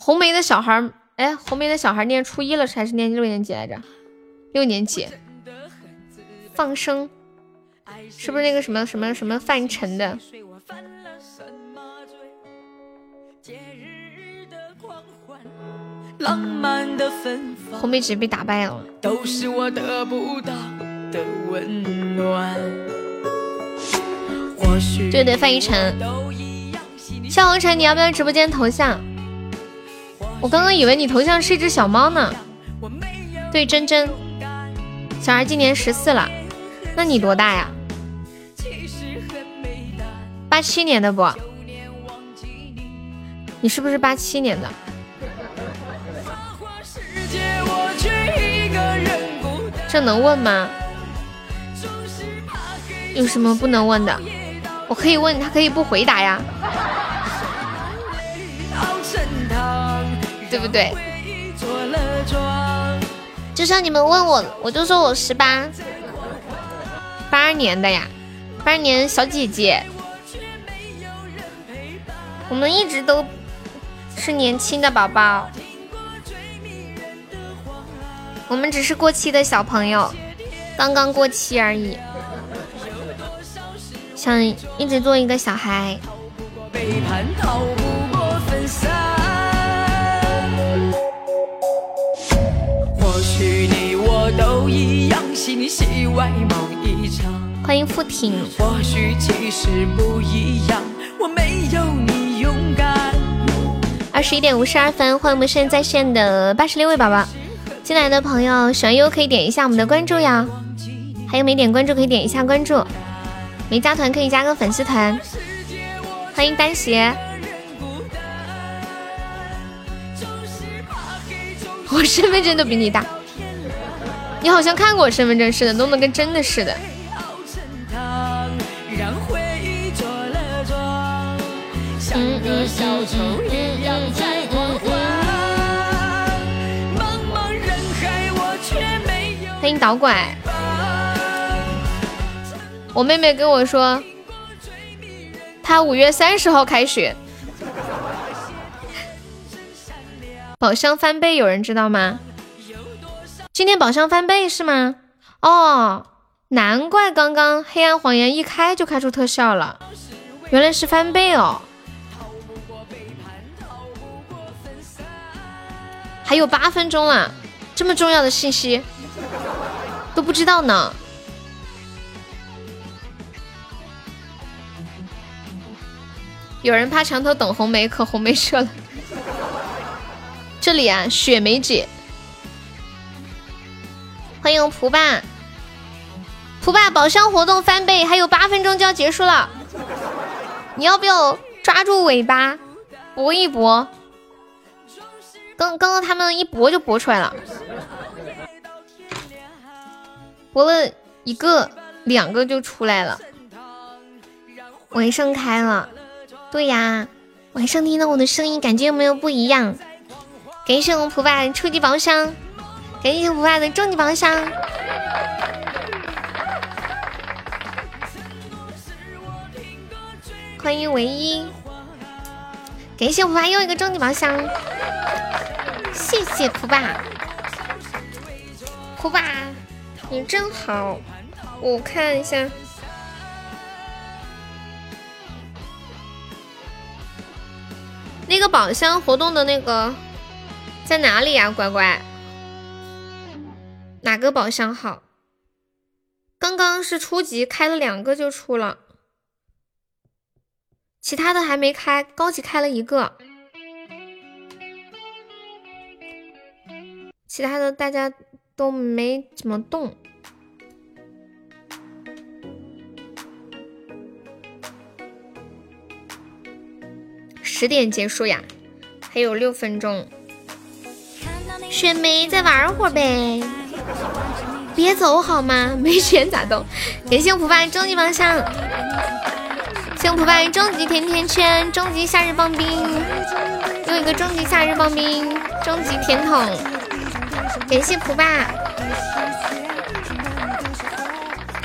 红梅的小孩。哎，红梅的小孩念初一了，还是念六年级来着？六年级，放生，是不是那个什么什么什么范丞的？红梅姐被打败了。的温暖。对对，范逸臣，笑红尘，你要不要直播间头像？我刚刚以为你头像是一只小猫呢。对，真真，小孩今年十四了，那你多大呀？八七年的不？你是不是八七年的？这能问吗？有什么不能问的？我可以问他，可以不回答呀，对不对？就像你们问我，我就说我十八，八二年的呀，八二年小姐姐，我们一直都是年轻的宝宝，我们只是过期的小朋友，刚刚过期而已。想一直做一个小孩。欢迎付婷。二十一点五十二分，欢迎我们现在在线的八十六位宝宝。进来的朋友喜欢优可以点一下我们的关注呀，还有没点关注可以点一下关注。没加团可以加个粉丝团，欢迎单鞋。我身份证都比你大，你好像看过我身份证似的，弄得跟真的似的。欢迎导拐。我妹妹跟我说，她五月三十号开学，宝箱翻倍，有人知道吗？今天宝箱翻倍是吗？哦，难怪刚刚黑暗谎言一开就开出特效了，原来是翻倍哦。还有八分钟了，这么重要的信息都不知道呢。有人趴墙头等红梅，可红梅撤了。这里啊，雪梅姐，欢迎蒲爸。蒲爸宝箱活动翻倍，还有八分钟就要结束了，你要不要抓住尾巴搏一搏？刚刚刚他们一搏就搏出来了，搏了一个两个就出来了，尾声开了。对呀，晚上听到我的声音，感觉有没有不一样？感谢我们普爸初级宝箱，感谢普爸的终极宝箱，欢迎唯一，感谢普爸又一个终极宝箱，谢谢普爸，普爸你真好，我看一下。那个宝箱活动的那个在哪里呀，乖乖？哪个宝箱好？刚刚是初级开了两个就出了，其他的还没开，高级开了一个，其他的大家都没怎么动。十点结束呀，还有六分钟。雪梅再玩会儿呗，别走好吗？没钱咋动？感谢普爸终极宝箱，谢普爸终极甜甜圈、终极夏日棒冰，又一个终极夏日棒冰、终极甜筒。感谢普爸，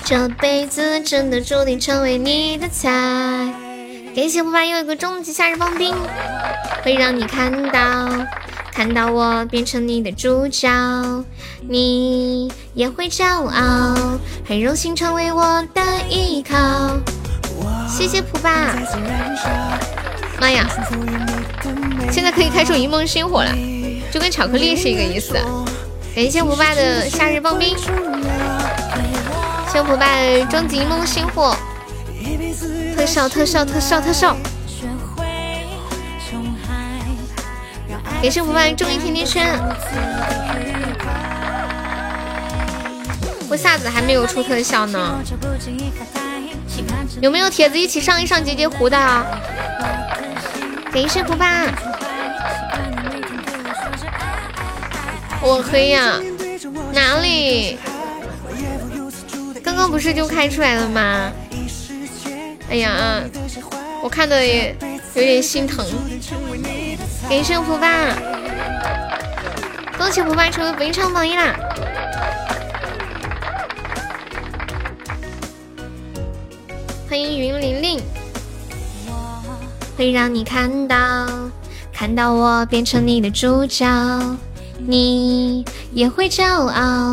这辈子真的注定成为你的菜。感谢不怕又一个终极夏日棒冰，会让你看到，看到我变成你的主角，你也会骄傲，很荣幸成为我的依靠。谢谢普爸，妈呀，现在可以开出一梦星火了，就跟巧克力是一个意思。感谢普爸的夏日棒冰。谢普拜终极一梦星火，特效特效特效特效。给谢普拜中一甜甜圈。我下子还没有出特效呢，有没有铁子一起上一上结节湖的？给谢普拜。我黑呀？哪里？刚刚不是就开出来了吗？哎呀，我看的也有点心疼。给谢普吧，恭喜普吧成为本场榜一啦！欢迎云玲玲，会让你看到，看到我变成你的主角。你也会骄傲，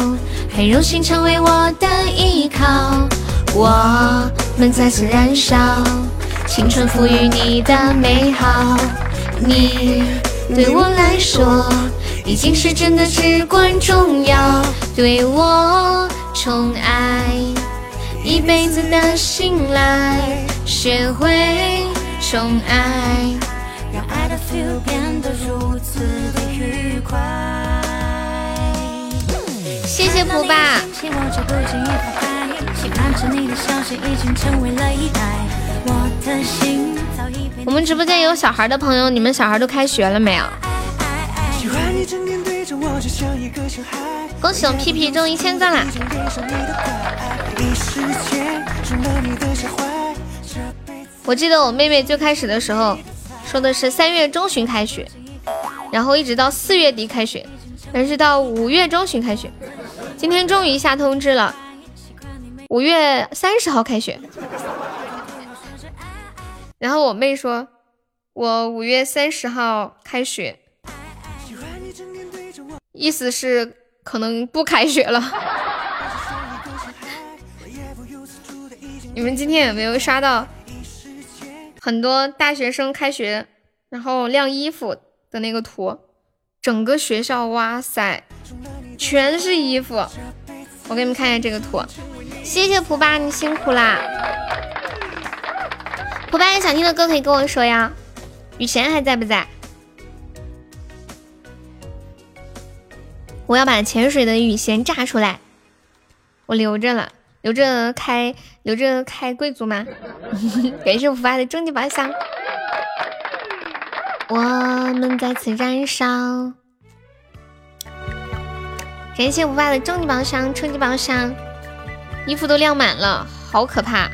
很荣幸成为我的依靠。我们再次燃烧，青春赋予你的美好。你对我来说，已经是真的至关重要。对我宠爱，一辈子的信赖，学会宠爱，让爱的 feel 变得如此的愉快。谢谢蒲爸。我我们直播间有小孩的朋友，你们小孩都开学了没有？恭喜我屁屁中一千赞啦！我记得我妹妹最开始的时候说的是三月中旬开学，然后一直到四月底开学，但是到五月中旬开学。今天终于下通知了，五月三十号开学。然后我妹说，我五月三十号开学，意思是可能不开学了。你们今天有没有刷到很多大学生开学然后晾衣服的那个图？整个学校，哇塞！全是衣服，我给你们看一下这个图。谢谢普巴，你辛苦啦！普巴有想听的歌可以跟我说呀。雨贤还在不在？我要把潜水的雨贤炸出来，我留着了，留着开，留着开贵族吗？感谢普巴的终极宝箱，我们再次燃烧。感谢五爸的终极宝箱、初级宝箱，衣服都晾满了，好可怕！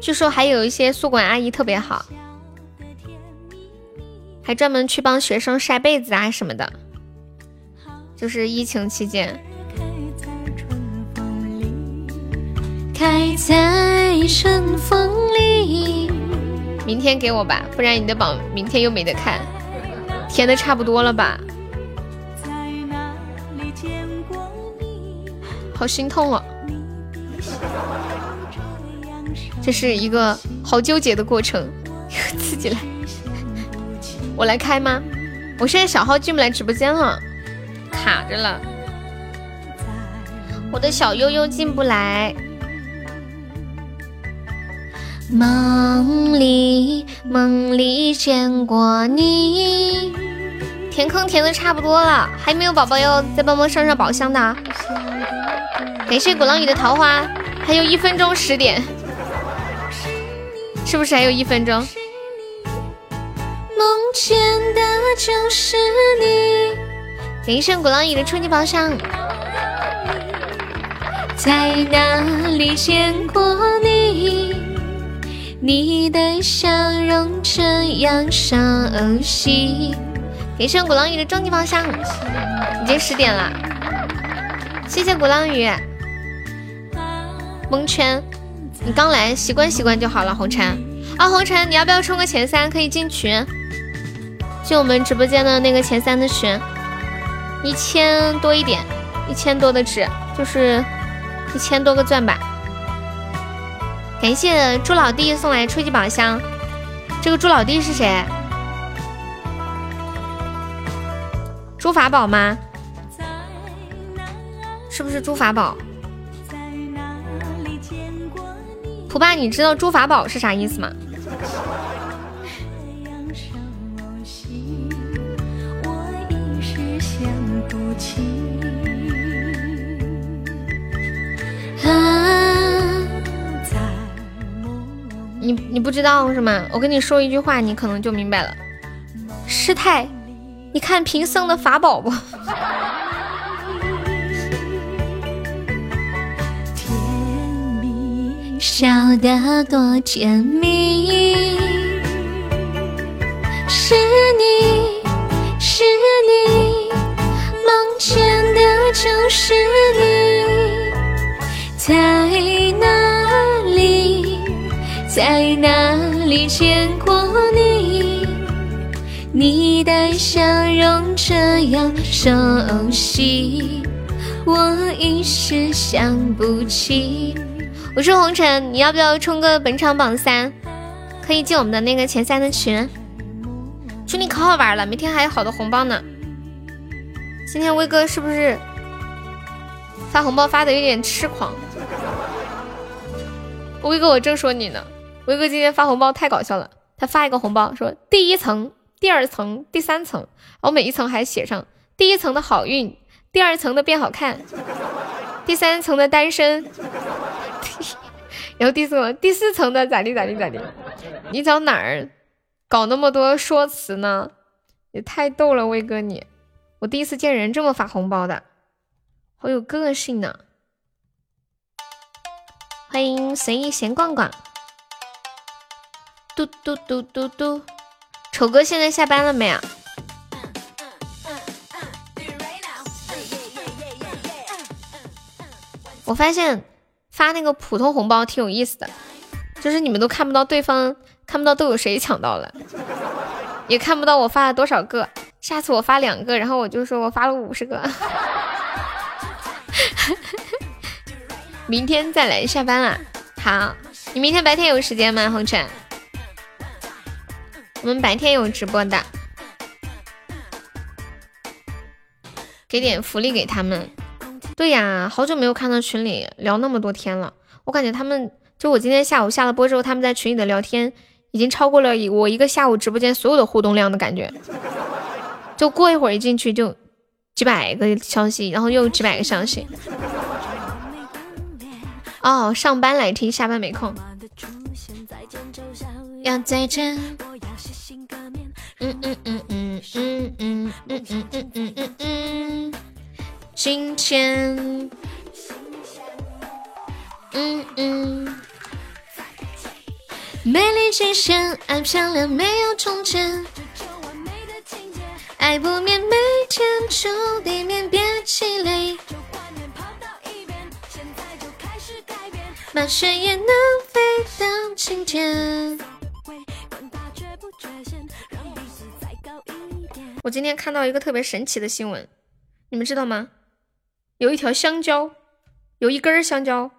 据说还有一些宿管阿姨特别好，还专门去帮学生晒被子啊什么的。就是疫情期间。开在春风里。明天给我吧，不然你的榜明天又没得看，填的差不多了吧？好心痛啊！这是一个好纠结的过程，自己来，我来开吗？我现在小号进不来直播间了，卡着了。我的小悠悠进不来。梦里梦里见过你，填坑填的差不多了，还没有宝宝要再帮忙上上宝箱的？感谢鼓浪屿的桃花，还有一分钟十点，是不是还有一分钟？梦见的就是你。感谢鼓浪屿的初级宝箱，在哪里见过你？你的笑容这样熟悉。感谢鼓浪屿的终极宝箱，已经十点了，谢谢鼓浪屿。蒙圈，你刚来，习惯习惯就好了。红尘啊，红尘，你要不要冲个前三？可以进群，进我们直播间的那个前三的群，一千多一点，一千多的值，就是一千多个钻吧。感谢朱老弟送来初级宝箱，这个朱老弟是谁？猪法宝吗？是不是猪法宝？普爸，你知道诸法宝是啥意思吗？你你不知道是吗？我跟你说一句话，你可能就明白了。师太，你看贫僧的法宝不？笑得多甜蜜，是你是你，梦见的就是你，在哪里，在哪里见过你？你的笑容这样熟悉，我一时想不起。我是红尘，你要不要冲个本场榜三？可以进我们的那个前三的群，群里可好玩了，每天还有好多红包呢。今天威哥是不是发红包发的有点痴狂？威哥，我正说你呢。威哥今天发红包太搞笑了，他发一个红包说第一层、第二层、第三层，然后每一层还写上第一层的好运，第二层的变好看，第三层的单身。然后第四层，第四层的咋地咋地咋地？你找哪儿搞那么多说辞呢？也太逗了，威哥你！我第一次见人这么发红包的，好有个性呢！欢迎随意闲逛逛，嘟嘟嘟嘟嘟，丑哥现在下班了没有？我发现。发那个普通红包挺有意思的，就是你们都看不到对方，看不到都有谁抢到了，也看不到我发了多少个。下次我发两个，然后我就说我发了五十个。明天再来下班了。好，你明天白天有时间吗？红尘，我们白天有直播的，给点福利给他们。对呀，好久没有看到群里聊那么多天了。我感觉他们就我今天下午下了播之后，他们在群里的聊天已经超过了我一个下午直播间所有的互动量的感觉。就过一会儿一进去就几百个消息，然后又几百个消息。哦，上班来听，下班没空。要再见。嗯嗯嗯嗯嗯嗯嗯嗯嗯嗯嗯。今天，嗯嗯，美丽极限，爱漂亮没有从前，爱不眠每天触地面别气馁，麻雀也能飞到青天。我今天看到一个特别神奇的新闻，你们知道吗？有一条香蕉，有一根香蕉，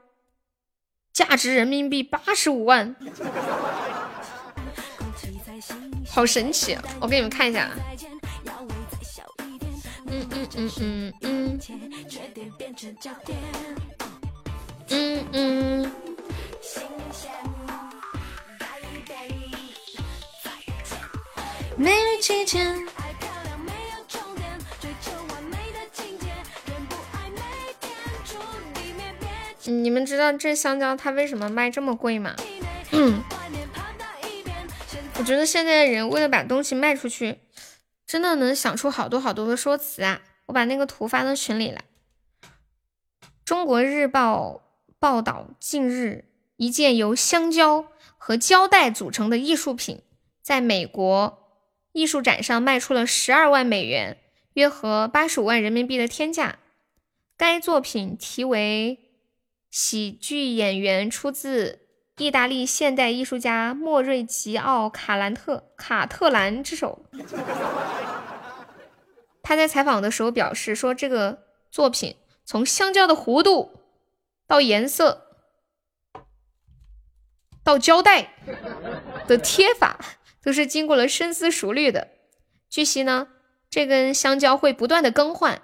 价值人民币八十五万，好神奇！我给你们看一下。嗯嗯嗯嗯嗯，嗯嗯。美丽期间。你们知道这香蕉它为什么卖这么贵吗？我觉得现在的人为了把东西卖出去，真的能想出好多好多的说辞啊！我把那个图发到群里来。中国日报报道，近日一件由香蕉和胶带组成的艺术品，在美国艺术展上卖出了十二万美元，约合八十五万人民币的天价。该作品题为。喜剧演员出自意大利现代艺术家莫瑞吉奥·卡兰特卡特兰之手。他在采访的时候表示说：“这个作品从香蕉的弧度到颜色到胶带的贴法，都是经过了深思熟虑的。据悉呢，这根香蕉会不断的更换，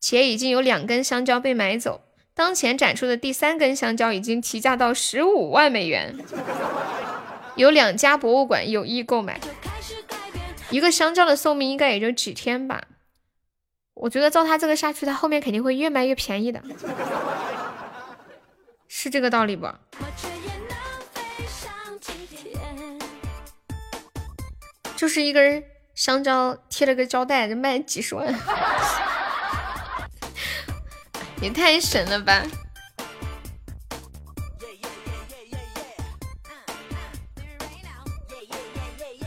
且已经有两根香蕉被买走。”当前展出的第三根香蕉已经提价到十五万美元，有两家博物馆有意购买。一个香蕉的寿命应该也就几天吧。我觉得照他这个下去，他后面肯定会越卖越便宜的，是这个道理不？就是一根香蕉贴了个胶带，就卖几十万，也太神了吧！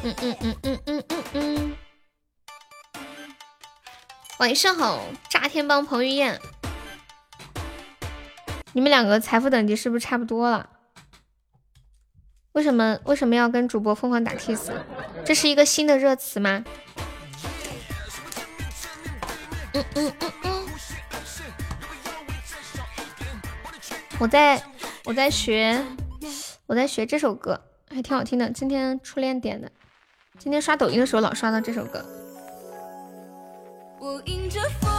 嗯嗯嗯嗯嗯嗯嗯。晚上好，炸天帮彭于晏，你们两个财富等级是不是差不多了？为什么为什么要跟主播疯狂打 kiss？这是一个新的热词吗？嗯嗯嗯嗯。我在我在学我在学这首歌，还挺好听的。今天初恋点的，今天刷抖音的时候老刷到这首歌。我迎着风，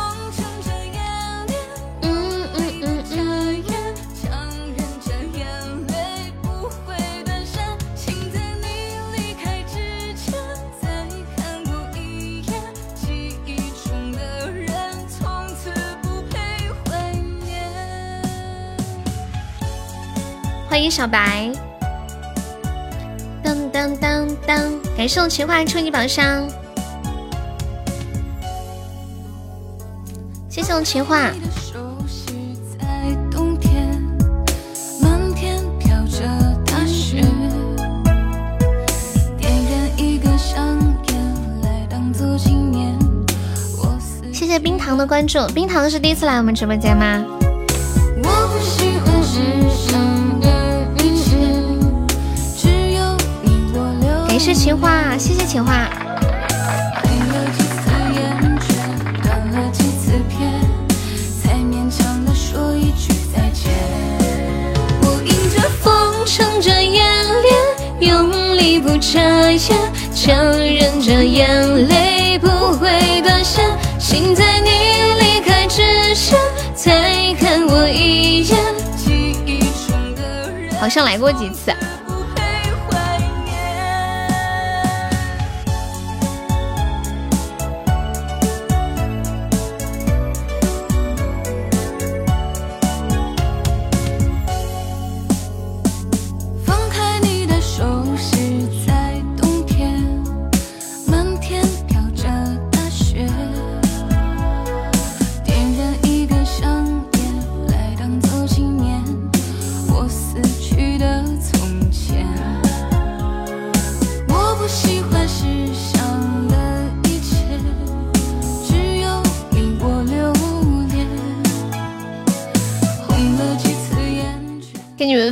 欢迎小白，当当当当，感谢我情话初级宝箱。谢谢我情话。谢谢冰糖的关注，冰糖是第一次来我们直播间吗？感谢情话，谢谢情话。不眨眼，强忍着眼泪不会断线。心在你离开之前，再看我一眼。记忆中的人，好像来过几次。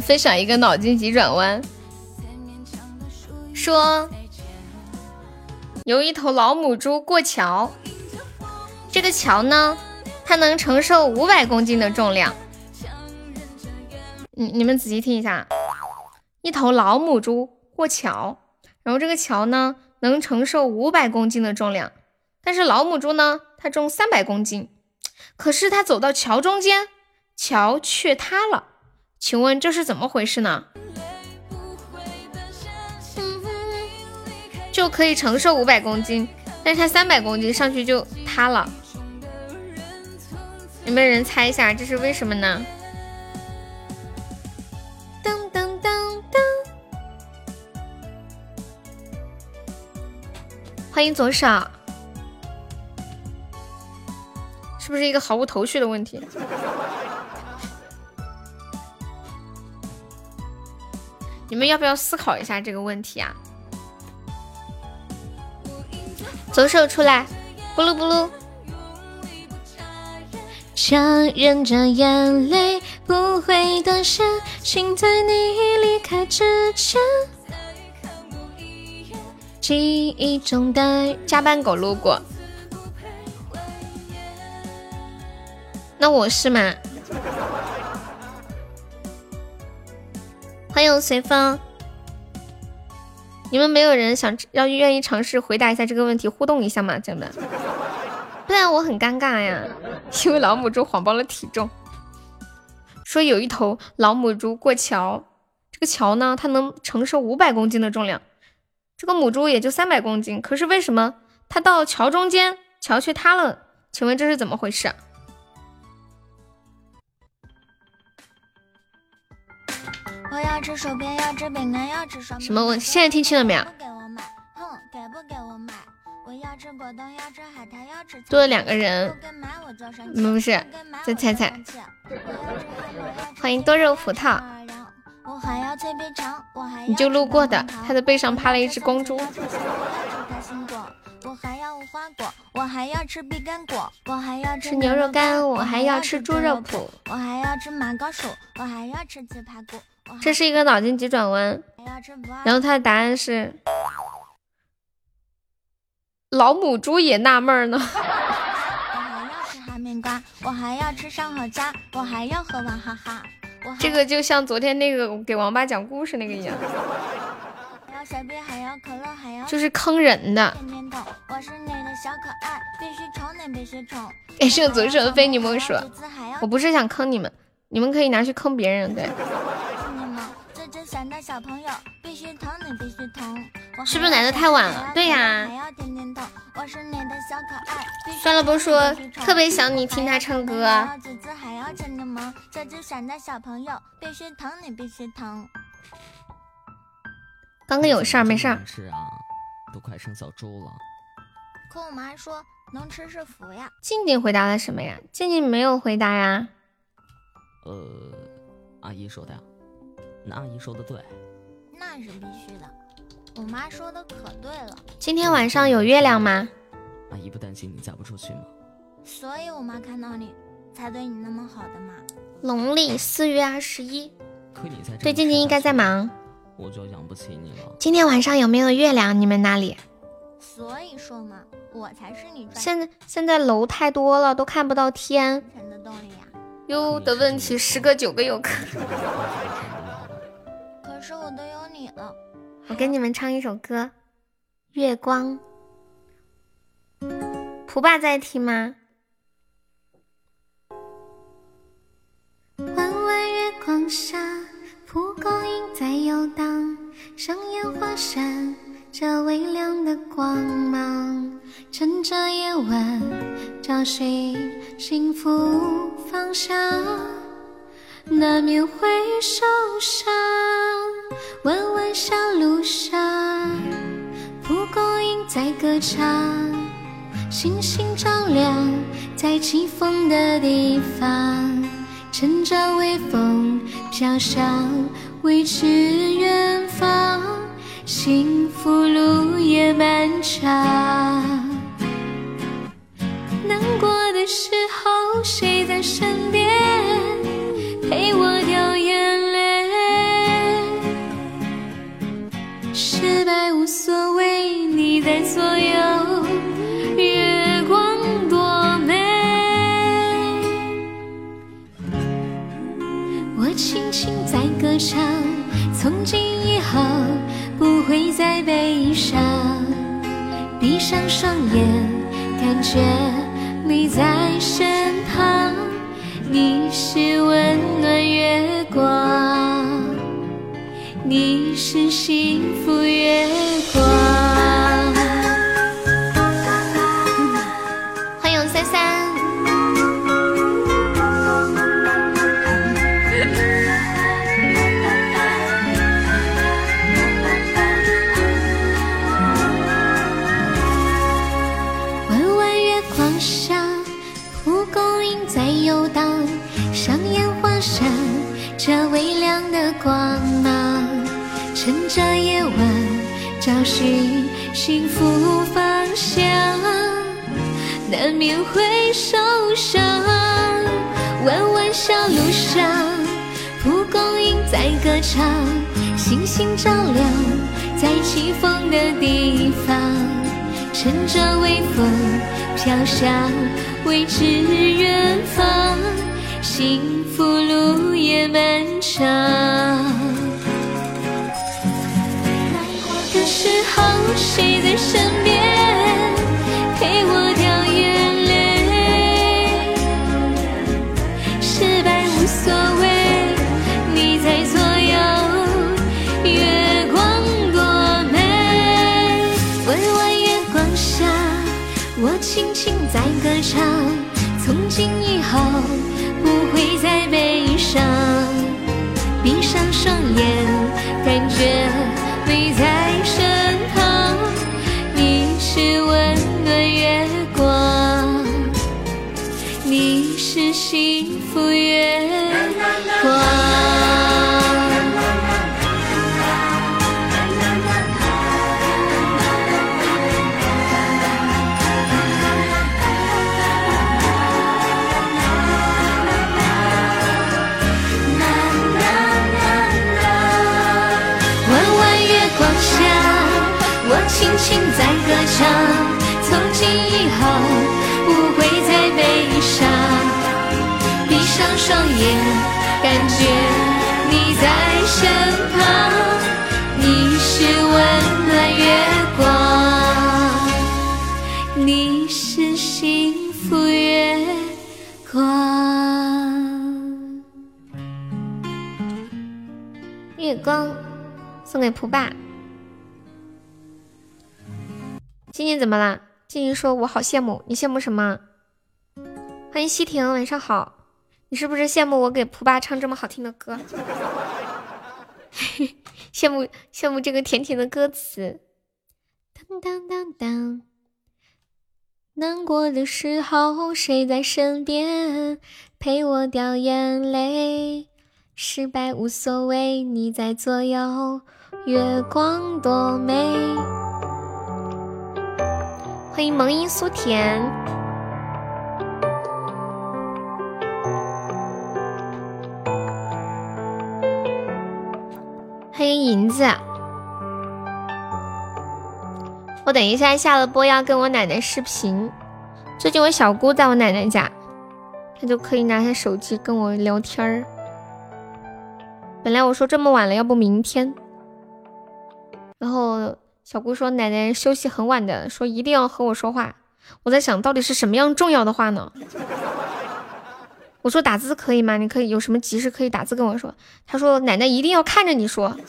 分享一个脑筋急转弯，说有一头老母猪过桥，这个桥呢，它能承受五百公斤的重量。你你们仔细听一下，一头老母猪过桥，然后这个桥呢能承受五百公斤的重量，但是老母猪呢，它重三百公斤，可是它走到桥中间，桥却塌了。请问这是怎么回事呢？就可以承受五百公斤，但是它三百公斤上去就塌了。有没有人猜一下这是为什么呢？噔噔噔噔！欢迎左手，是不是一个毫无头绪的问题？你们要不要思考一下这个问题啊？左手出来，咕噜咕噜。强忍着眼泪不会断线，请在你离开之前。记忆中的加班狗路过，那我是吗？欢迎随风，你们没有人想要愿意尝试回答一下这个问题，互动一下吗，姐们？不然我很尴尬呀，因为老母猪谎报了体重。说有一头老母猪过桥，这个桥呢，它能承受五百公斤的重量，这个母猪也就三百公斤，可是为什么它到桥中间，桥却塌了？请问这是怎么回事？我要吃薯片，要吃饼干，要吃双。什么？我现在听清了没有？给我买，哼，给不给我买？我要吃果冻，要吃海苔，要吃多了两个人，不是，再猜猜。欢迎多肉葡萄。你就路过的，他的背上趴了一只公猪。我还要无花果，我还要吃碧根果，我还要吃牛肉干，我还要吃猪肉脯，我还要吃马高薯，我还要吃枇杷骨。这是一个脑筋急转弯，然后他的答案是老母猪也纳闷呢。我还要吃哈密瓜，我还要吃上好佳，我还要喝娃哈哈。这个就像昨天那个给王八讲故事那个一样。就是坑人的。感谢左手非你莫属，我不是想坑你们，你们可以拿去坑别人，对。是不是来的太晚了？对呀。算了，不说，特别想你听他唱歌。刚刚有事儿，没事儿。是啊，都快生小猪了。可我妈说能吃是福呀。静静回答了什么呀？静静没有回答呀。呃，阿姨说的呀。那阿姨说的对。那是必须的。我妈说的可对了。今天晚上有月亮吗？阿姨不担心你嫁不出去吗？所以我妈看到你才对你那么好的嘛。农历四月二十一。可你在对静静应该在忙。我就养不起你了。今天晚上有没有月亮？你们那里？所以说嘛，我才是你。现在现在楼太多了，都看不到天。有的问题十个九个有可。可是我都有你了。我给你们唱一首歌，《月光》。蒲爸在听吗？弯弯月光下。蒲公英在游荡，像烟花闪着微亮的光芒，趁着夜晚找寻幸福方向，难免会受伤。弯弯小路上，蒲公英在歌唱，星星照亮在起风的地方，乘着微风。飘向未知远方，幸福路也漫长。难过的时双眼，感觉找寻幸福方向，难免会受伤。弯弯小路上，蒲公英在歌唱，星星照亮在起风的地方，乘着微风飘向未知远方。幸福路也漫长，时候，谁在身边陪我掉眼泪？失败无所谓，你在左右。月光多美，弯弯月光下，我轻轻在歌唱。从今以后，不会再悲伤，闭上双眼，感觉你在。是温暖月光，你是幸福月从今以后不会再悲伤。闭上双眼，感觉你在身旁。你是温暖月光，你是幸福月光。月光送给蒲爸。静静怎么啦？静静说：“我好羡慕你，羡慕什么？”欢迎西婷，晚上好。你是不是羡慕我给蒲爸唱这么好听的歌？羡慕羡慕这个甜甜的歌词。当当当当，难过的时候谁在身边陪我掉眼泪？失败无所谓，你在左右，月光多美。欢迎萌音苏甜，欢迎银子。我等一下下了播要跟我奶奶视频。最近我小姑在我奶奶家，她就可以拿她手机跟我聊天儿。本来我说这么晚了，要不明天。然后小姑说奶奶休息很晚的，说一定要和我说话。我在想到底是什么样重要的话呢？我说打字可以吗？你可以有什么急事可以打字跟我说。她说奶奶一定要看着你说。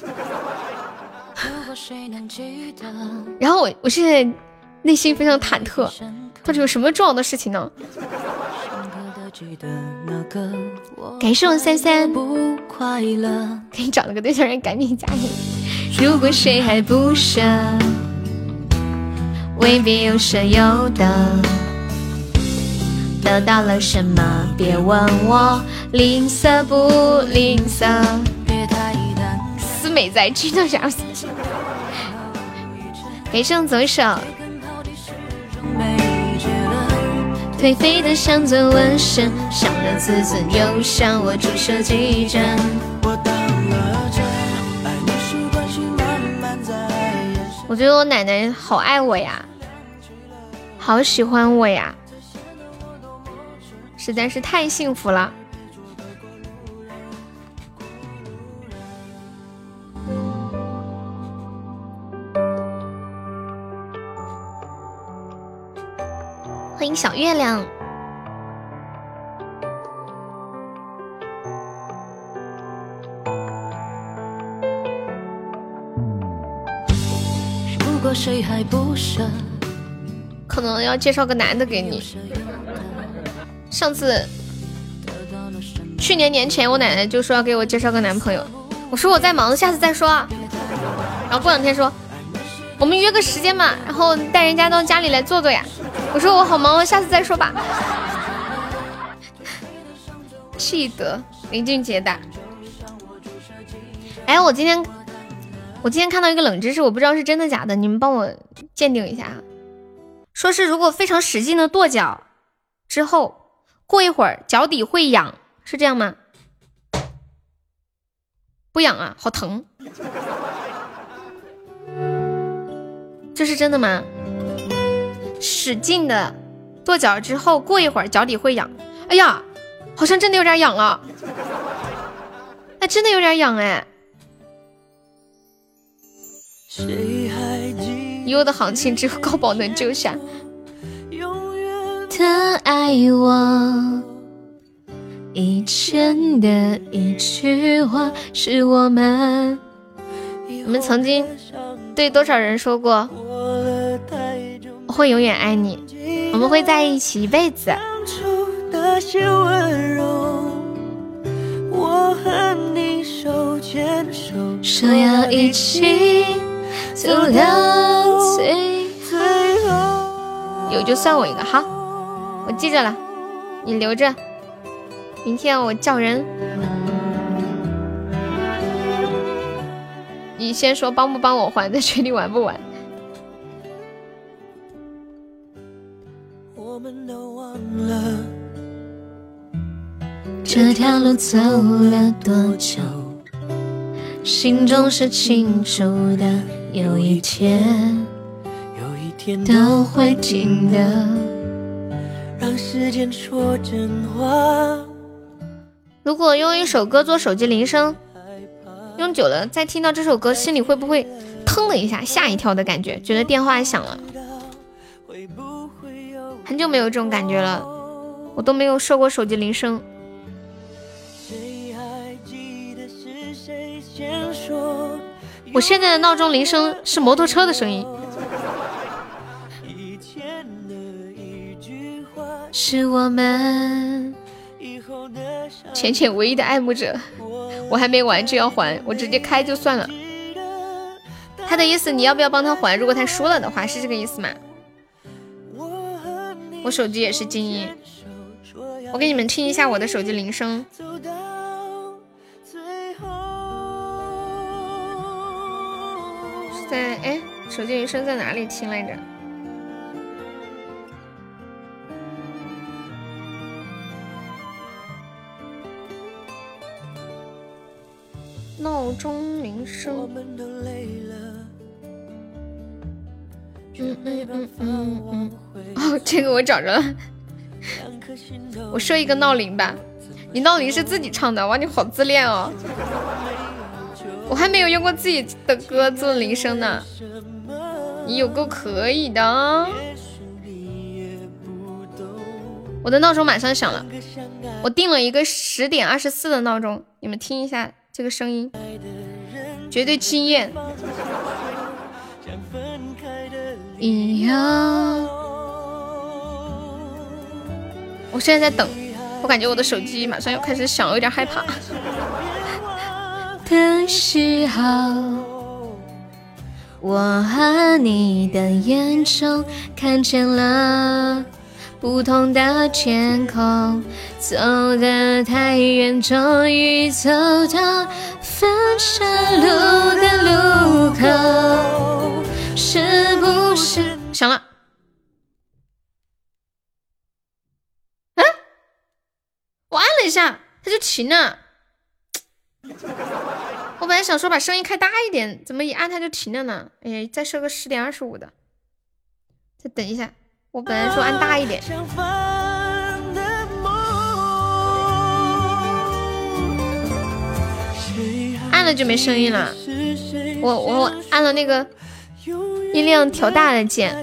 然后我我现在内心非常忐忑，到底有什么重要的事情呢？感谢我三三，给你找了个对象人，赶紧加你。如果谁还不舍，未必有舍有得。得到了什么？别问我吝啬不吝啬。思美在君的啥？给上左手。颓废的像尊纹身，伤了自尊又向我注射几针。我当了我觉得我奶奶好爱我呀，好喜欢我呀，实在是太幸福了。欢迎小月亮。谁还不舍，可能要介绍个男的给你。上次，去年年前，我奶奶就说要给我介绍个男朋友，我说我在忙，下次再说。然后过两天说，我们约个时间嘛，然后带人家到家里来坐坐呀。我说我好忙，我下次再说吧。记得林俊杰的。哎，我今天我今天看到一个冷知识，我不知道是真的假的，你们帮我鉴定一下。说是如果非常使劲的跺脚之后，过一会儿脚底会痒，是这样吗？不痒啊，好疼。这是真的吗？使劲的跺脚之后，过一会儿脚底会痒。哎呀，好像真的有点痒了。哎，真的有点痒哎。以后的行情只有高保能救下。他爱我，以前的一句话是我们。我们曾经对多少人说过？我会永远爱你。我们会在一起一辈子。说要一起走到最后。有就算我一个，好，我记着了，你留着，明天我叫人。你先说帮不帮我还，再决定玩不玩。这条路走了多久？心中是清楚的，有一天，有一天都会记得。让时间说真话。如果用一首歌做手机铃声，用久了再听到这首歌，心里会不会腾的一下吓一跳的感觉？觉得电话响了。很久没有这种感觉了，我都没有设过手机铃声。我现在的闹钟铃声是摩托车的声音。是我们浅浅唯一的爱慕者，我还没完就要还，我直接开就算了。他的意思你要不要帮他还？如果他输了的话，是这个意思吗？我手机也是静音，我给你们听一下我的手机铃声。在哎，手机铃声在哪里听来着？闹钟铃声。嗯嗯嗯嗯嗯。哦，这个我找着了。我设一个闹铃吧。你闹铃是自己唱的，哇，你好自恋哦。我还没有用过自己的歌做铃声呢，你有够可以的。我的闹钟马上响了，我定了一个十点二十四的闹钟，你们听一下这个声音，绝对惊艳。一样。我现在在等，我感觉我的手机马上要开始响，有点害怕。的时候，我和你的眼中看见了不同的天空，走得太远，终于走到分岔路的路口，是不是？响了，我按了一下，它就停了。我本来想说把声音开大一点，怎么一按它就停了呢？哎，再设个十点二十五的，再等一下。我本来说按大一点，按了就没声音了。我我按了那个音量调大的键。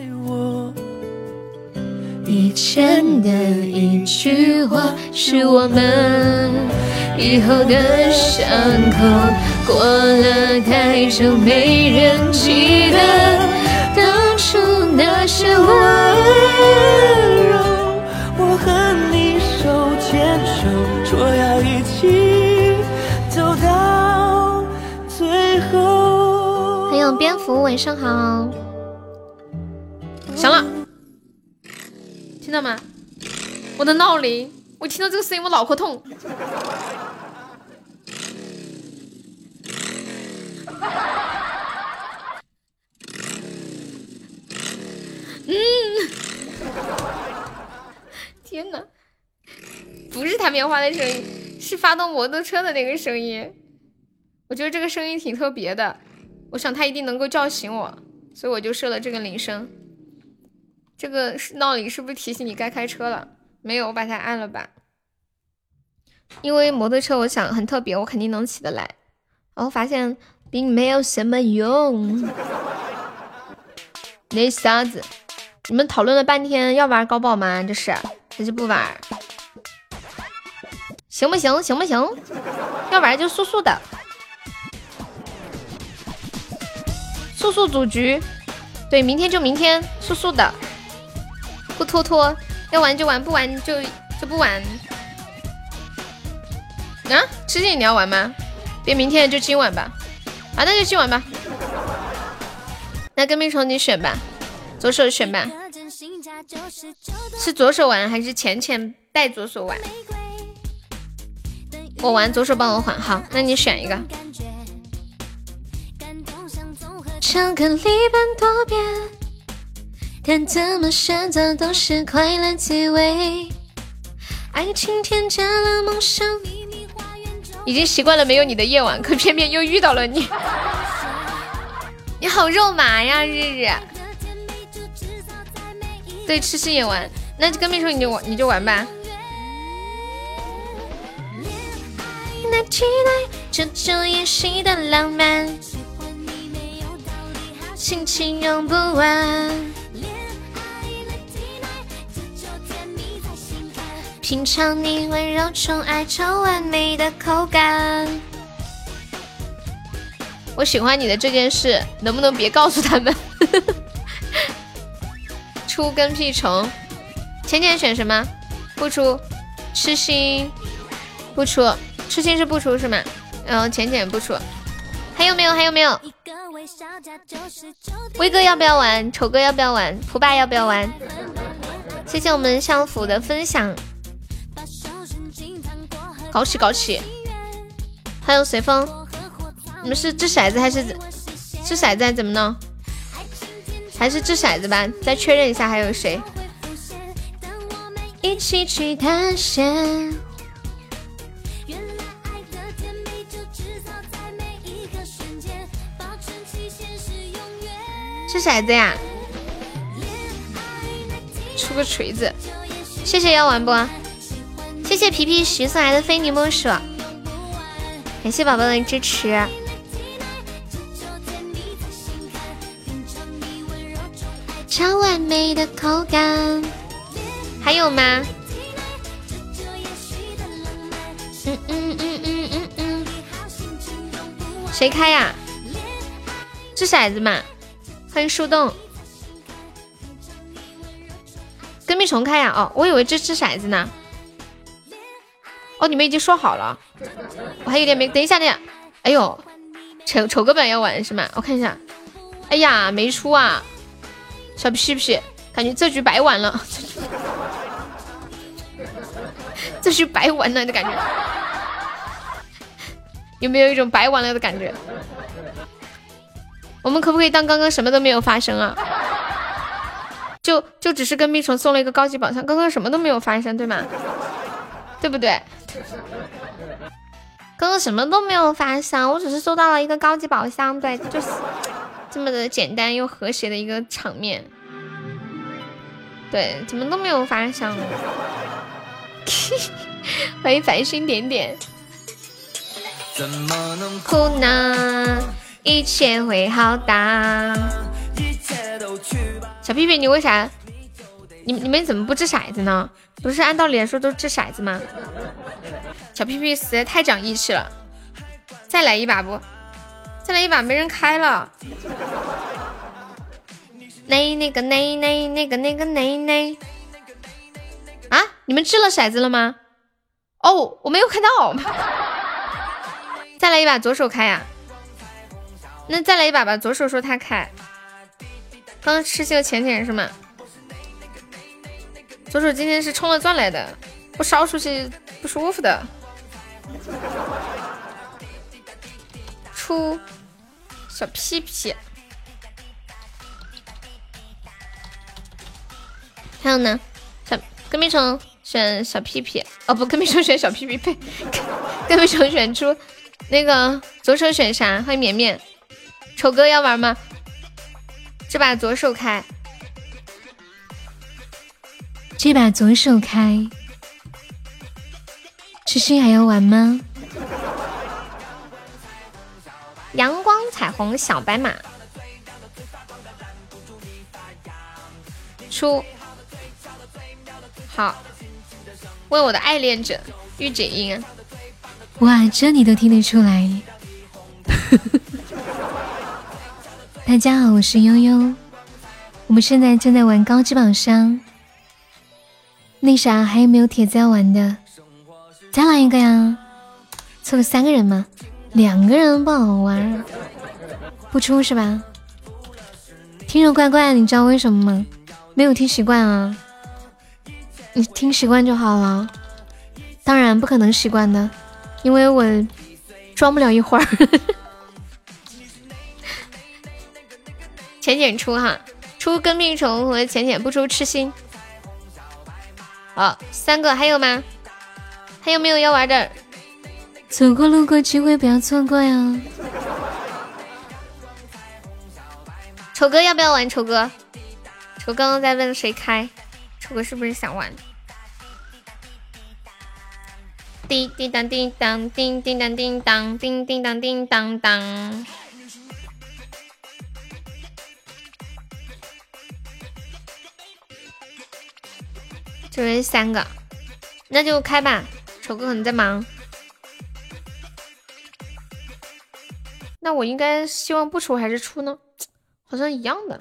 以前的一句话，是我们以后的伤口。过了太久，没人记得当初那些温柔。我和你手牵手，说要一起走到最后。还有蝙蝠，晚上好。行了。听到吗？我的闹铃，我听到这个声音我脑壳痛。嗯，天哪，不是弹棉花的声音，是发动摩托车的那个声音。我觉得这个声音挺特别的，我想它一定能够叫醒我，所以我就设了这个铃声。这个闹铃是不是提醒你该开车了？没有，我把它按了吧。因为摩托车，我想很特别，我肯定能起得来。然后发现并没有什么用。那啥子？你们讨论了半天，要玩高宝吗？这是还是不玩？行不行？行不行？要玩就速速的，速速组局。对，明天就明天，速速的。不拖拖，要玩就玩，不玩就就不玩。啊，吃鸡你要玩吗？别明天就今晚吧。啊，那就今晚吧。那跟屁虫你选吧，左手选吧。是左手玩还是浅浅带左手玩？我玩左手帮我缓好，那你选一个。唱歌里般多变，但怎么选择都是快乐滋味。爱情添加了梦想。已经习惯了没有你的夜晚，可偏偏又遇到了你。你好肉麻呀，日日。对，痴心也玩，那就跟秘书你就玩，你就玩吧。那期待这就演戏的浪漫，心情用不完。品尝你温柔宠爱超完美的口感。我喜欢你的这件事，能不能别告诉他们？出跟屁虫，浅浅选什么？不出，痴心不出，痴心是不出是吗？然后浅浅不出，还有没有？还有没有？威哥要不要玩？丑哥要不要玩？蒲爸要不要玩？谢谢我们相府的分享。搞起搞起！还有随风，你们是掷骰子还是掷骰子？怎么弄？还是掷骰子吧，再确认一下还有谁。一起去探险。掷骰子呀！出个锤子！谢谢要玩不？谢谢皮皮徐送来的非你莫属，感谢宝宝的支持。超完美的口感，还有吗？嗯嗯嗯嗯嗯嗯，谁开呀？掷骰子嘛。欢迎树洞。跟屁虫开呀？哦，我以为这掷骰子呢。哦，你们已经说好了，我还有点没。等一下，等一下。哎呦，丑丑个版要玩是吗？我看一下。哎呀，没出啊，小屁屁，感觉这局白玩了，这局白玩了的感觉，有没有一种白玩了的感觉？我们可不可以当刚刚什么都没有发生啊？就就只是跟蜜虫送了一个高级宝箱，刚刚什么都没有发生，对吗？对不对？刚刚什么都没有发生，我只是收到了一个高级宝箱，对，就是这么的简单又和谐的一个场面。对，怎么都没有发生。欢迎繁星点点。怎么能哭呢？一切会好的。小屁屁，你为啥？你你们怎么不掷骰子呢？不是按道理来说都掷骰子吗？小屁屁实在太讲义气了，再来一把不？再来一把没人开了。那那个那那那个那个那那啊！你们掷了骰子了吗？哦，我没有看到。再来一把左手开呀？那再来一把吧，左手说他开。刚刚吃些浅浅是吗？左手今天是充了钻来的，不烧出去不舒服的。出小屁屁，还有呢？小跟屁虫选小屁屁，哦不，跟屁虫选小屁屁呸，跟屁虫选出那个左手选啥？欢迎绵绵，丑哥要玩吗？这把左手开。这把左手开，痴心还要玩吗？阳光彩虹小白马出，好，为我的爱恋者御姐音，哇，这你都听得出来。大家好，我是悠悠，我们现在正在玩高级宝箱。那啥，还有没有铁子要玩的？再来一个呀！凑个三个人嘛，两个人不好玩。不出是吧？听着怪怪，你知道为什么吗？没有听习惯啊。你听习惯就好了。当然不可能习惯的，因为我装不了一会儿。浅浅出哈，出跟屁虫和浅浅不出痴心。好，三个还有吗？还有没有要玩的？走过路过，机会不要错过呀！丑哥要不要玩？丑哥，丑刚刚在问谁开？丑哥是不是想玩？叮叮当叮当，叮叮当叮当，叮叮当叮当当。这边三个，那就开吧。丑哥可能在忙，那我应该希望不出还是出呢？好像一样的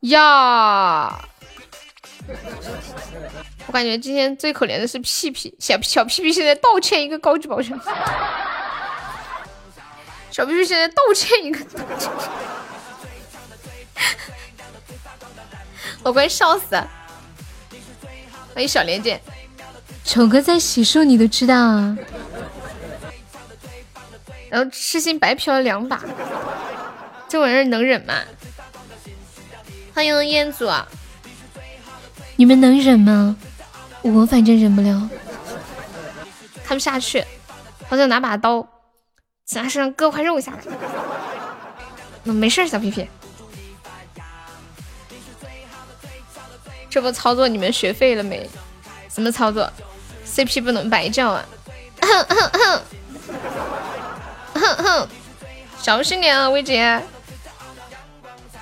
呀。我感觉今天最可怜的是屁屁，小小屁屁现在倒欠一个高级宝箱。小屁屁现在倒欠一个，我快笑死了。欢迎小莲姐，丑哥在洗漱，你都知道啊。然后痴心白嫖了两把，这玩意儿能忍吗？欢迎彦祖，你们能忍吗？我反正忍不了，看不下去，好想拿把刀从他身上割块肉下来。那没事，小屁屁。这波操作你们学废了没？什么操作？CP 不能白叫啊！哼哼哼，哼哼，小心点啊，薇姐，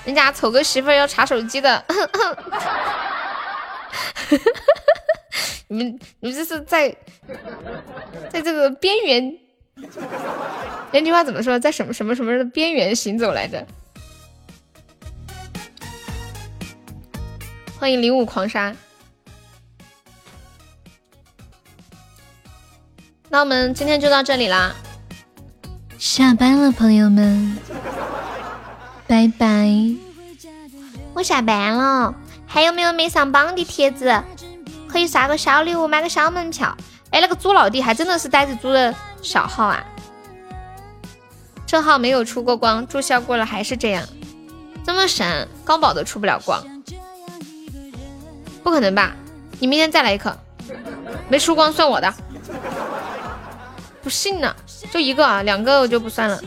人家丑哥媳妇要查手机的。你们你们这是在在这个边缘？那句话怎么说？在什么什么什么的边缘行走来着？欢迎零五狂杀，那我们今天就到这里啦，下班了，朋友们，拜拜。我下班了，还有没有没上榜的帖子？可以刷个小礼物，买个小门票。哎，那个猪老弟还真的是呆子猪的小号啊！这号没有出过光，注销过了还是这样，这么神，高保都出不了光。不可能吧？你明天再来一颗，没输光算我的。不信呢，就一个啊，两个我就不算了。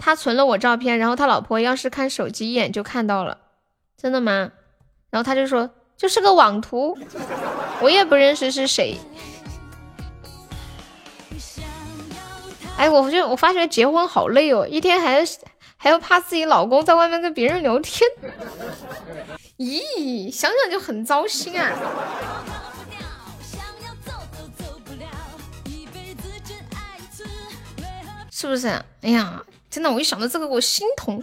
他存了我照片，然后他老婆要是看手机一眼就看到了，真的吗？然后他就说就是个网图，我也不认识是谁。哎，我就我发觉结婚好累哦，一天还。还要怕自己老公在外面跟别人聊天，咦，想想就很糟心啊！是不是？哎呀，真的，我一想到这个，我心痛，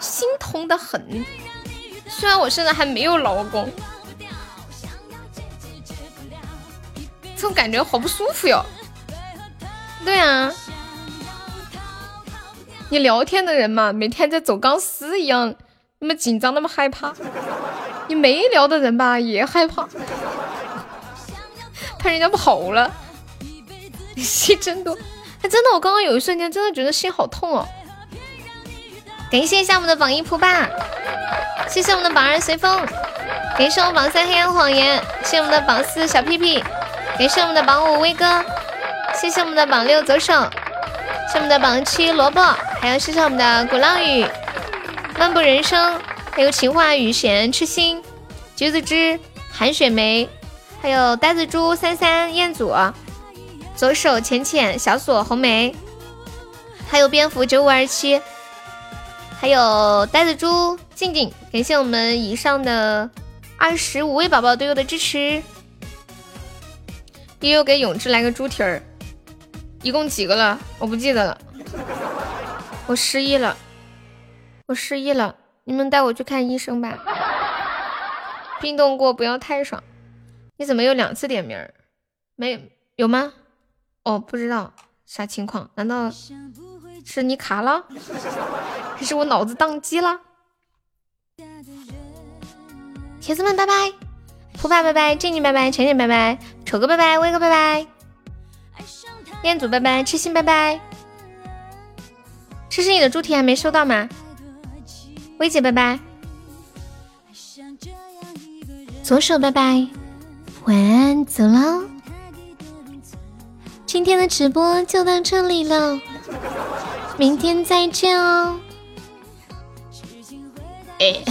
心痛的很。虽然我现在还没有老公，这种感觉好不舒服哟。对啊。你聊天的人嘛，每天在走钢丝一样，那么紧张，那么害怕。你没聊的人吧，也害怕，怕人家跑了。你心真多，哎，真的，我刚刚有一瞬间真的觉得心好痛哦。感谢一下我们的榜一扑霸，谢谢我们的榜二随风，感谢我们榜三黑暗谎言，谢谢我们的榜四小屁屁，感谢我们的榜五威哥，谢谢我们的榜六左手。谢我们的榜七萝卜，还有谢谢我们的鼓浪屿、漫步人生，还有情话雨弦痴心、橘子汁、韩雪梅，还有呆子猪三三彦祖、左手浅浅小锁红梅，还有蝙蝠九五二七，还有呆子猪静静，感谢我们以上的二十五位宝宝对我的支持，悠悠给永志来个猪蹄儿。一共几个了？我不记得了，我失忆了，我失忆了，你们带我去看医生吧。冰冻过不要太爽。你怎么有两次点名？没有吗？哦，不知道啥情况？难道是你卡了？还是我脑子宕机了？铁子们拜拜，普爸拜拜，静静拜拜，晨晨拜拜，丑哥拜拜，威哥拜拜，彦祖拜拜，痴心拜拜。痴心，你的猪蹄还没收到吗？薇姐拜拜，左手拜拜，晚安，走了。今天的直播就到这里了，明天再见哦。哎。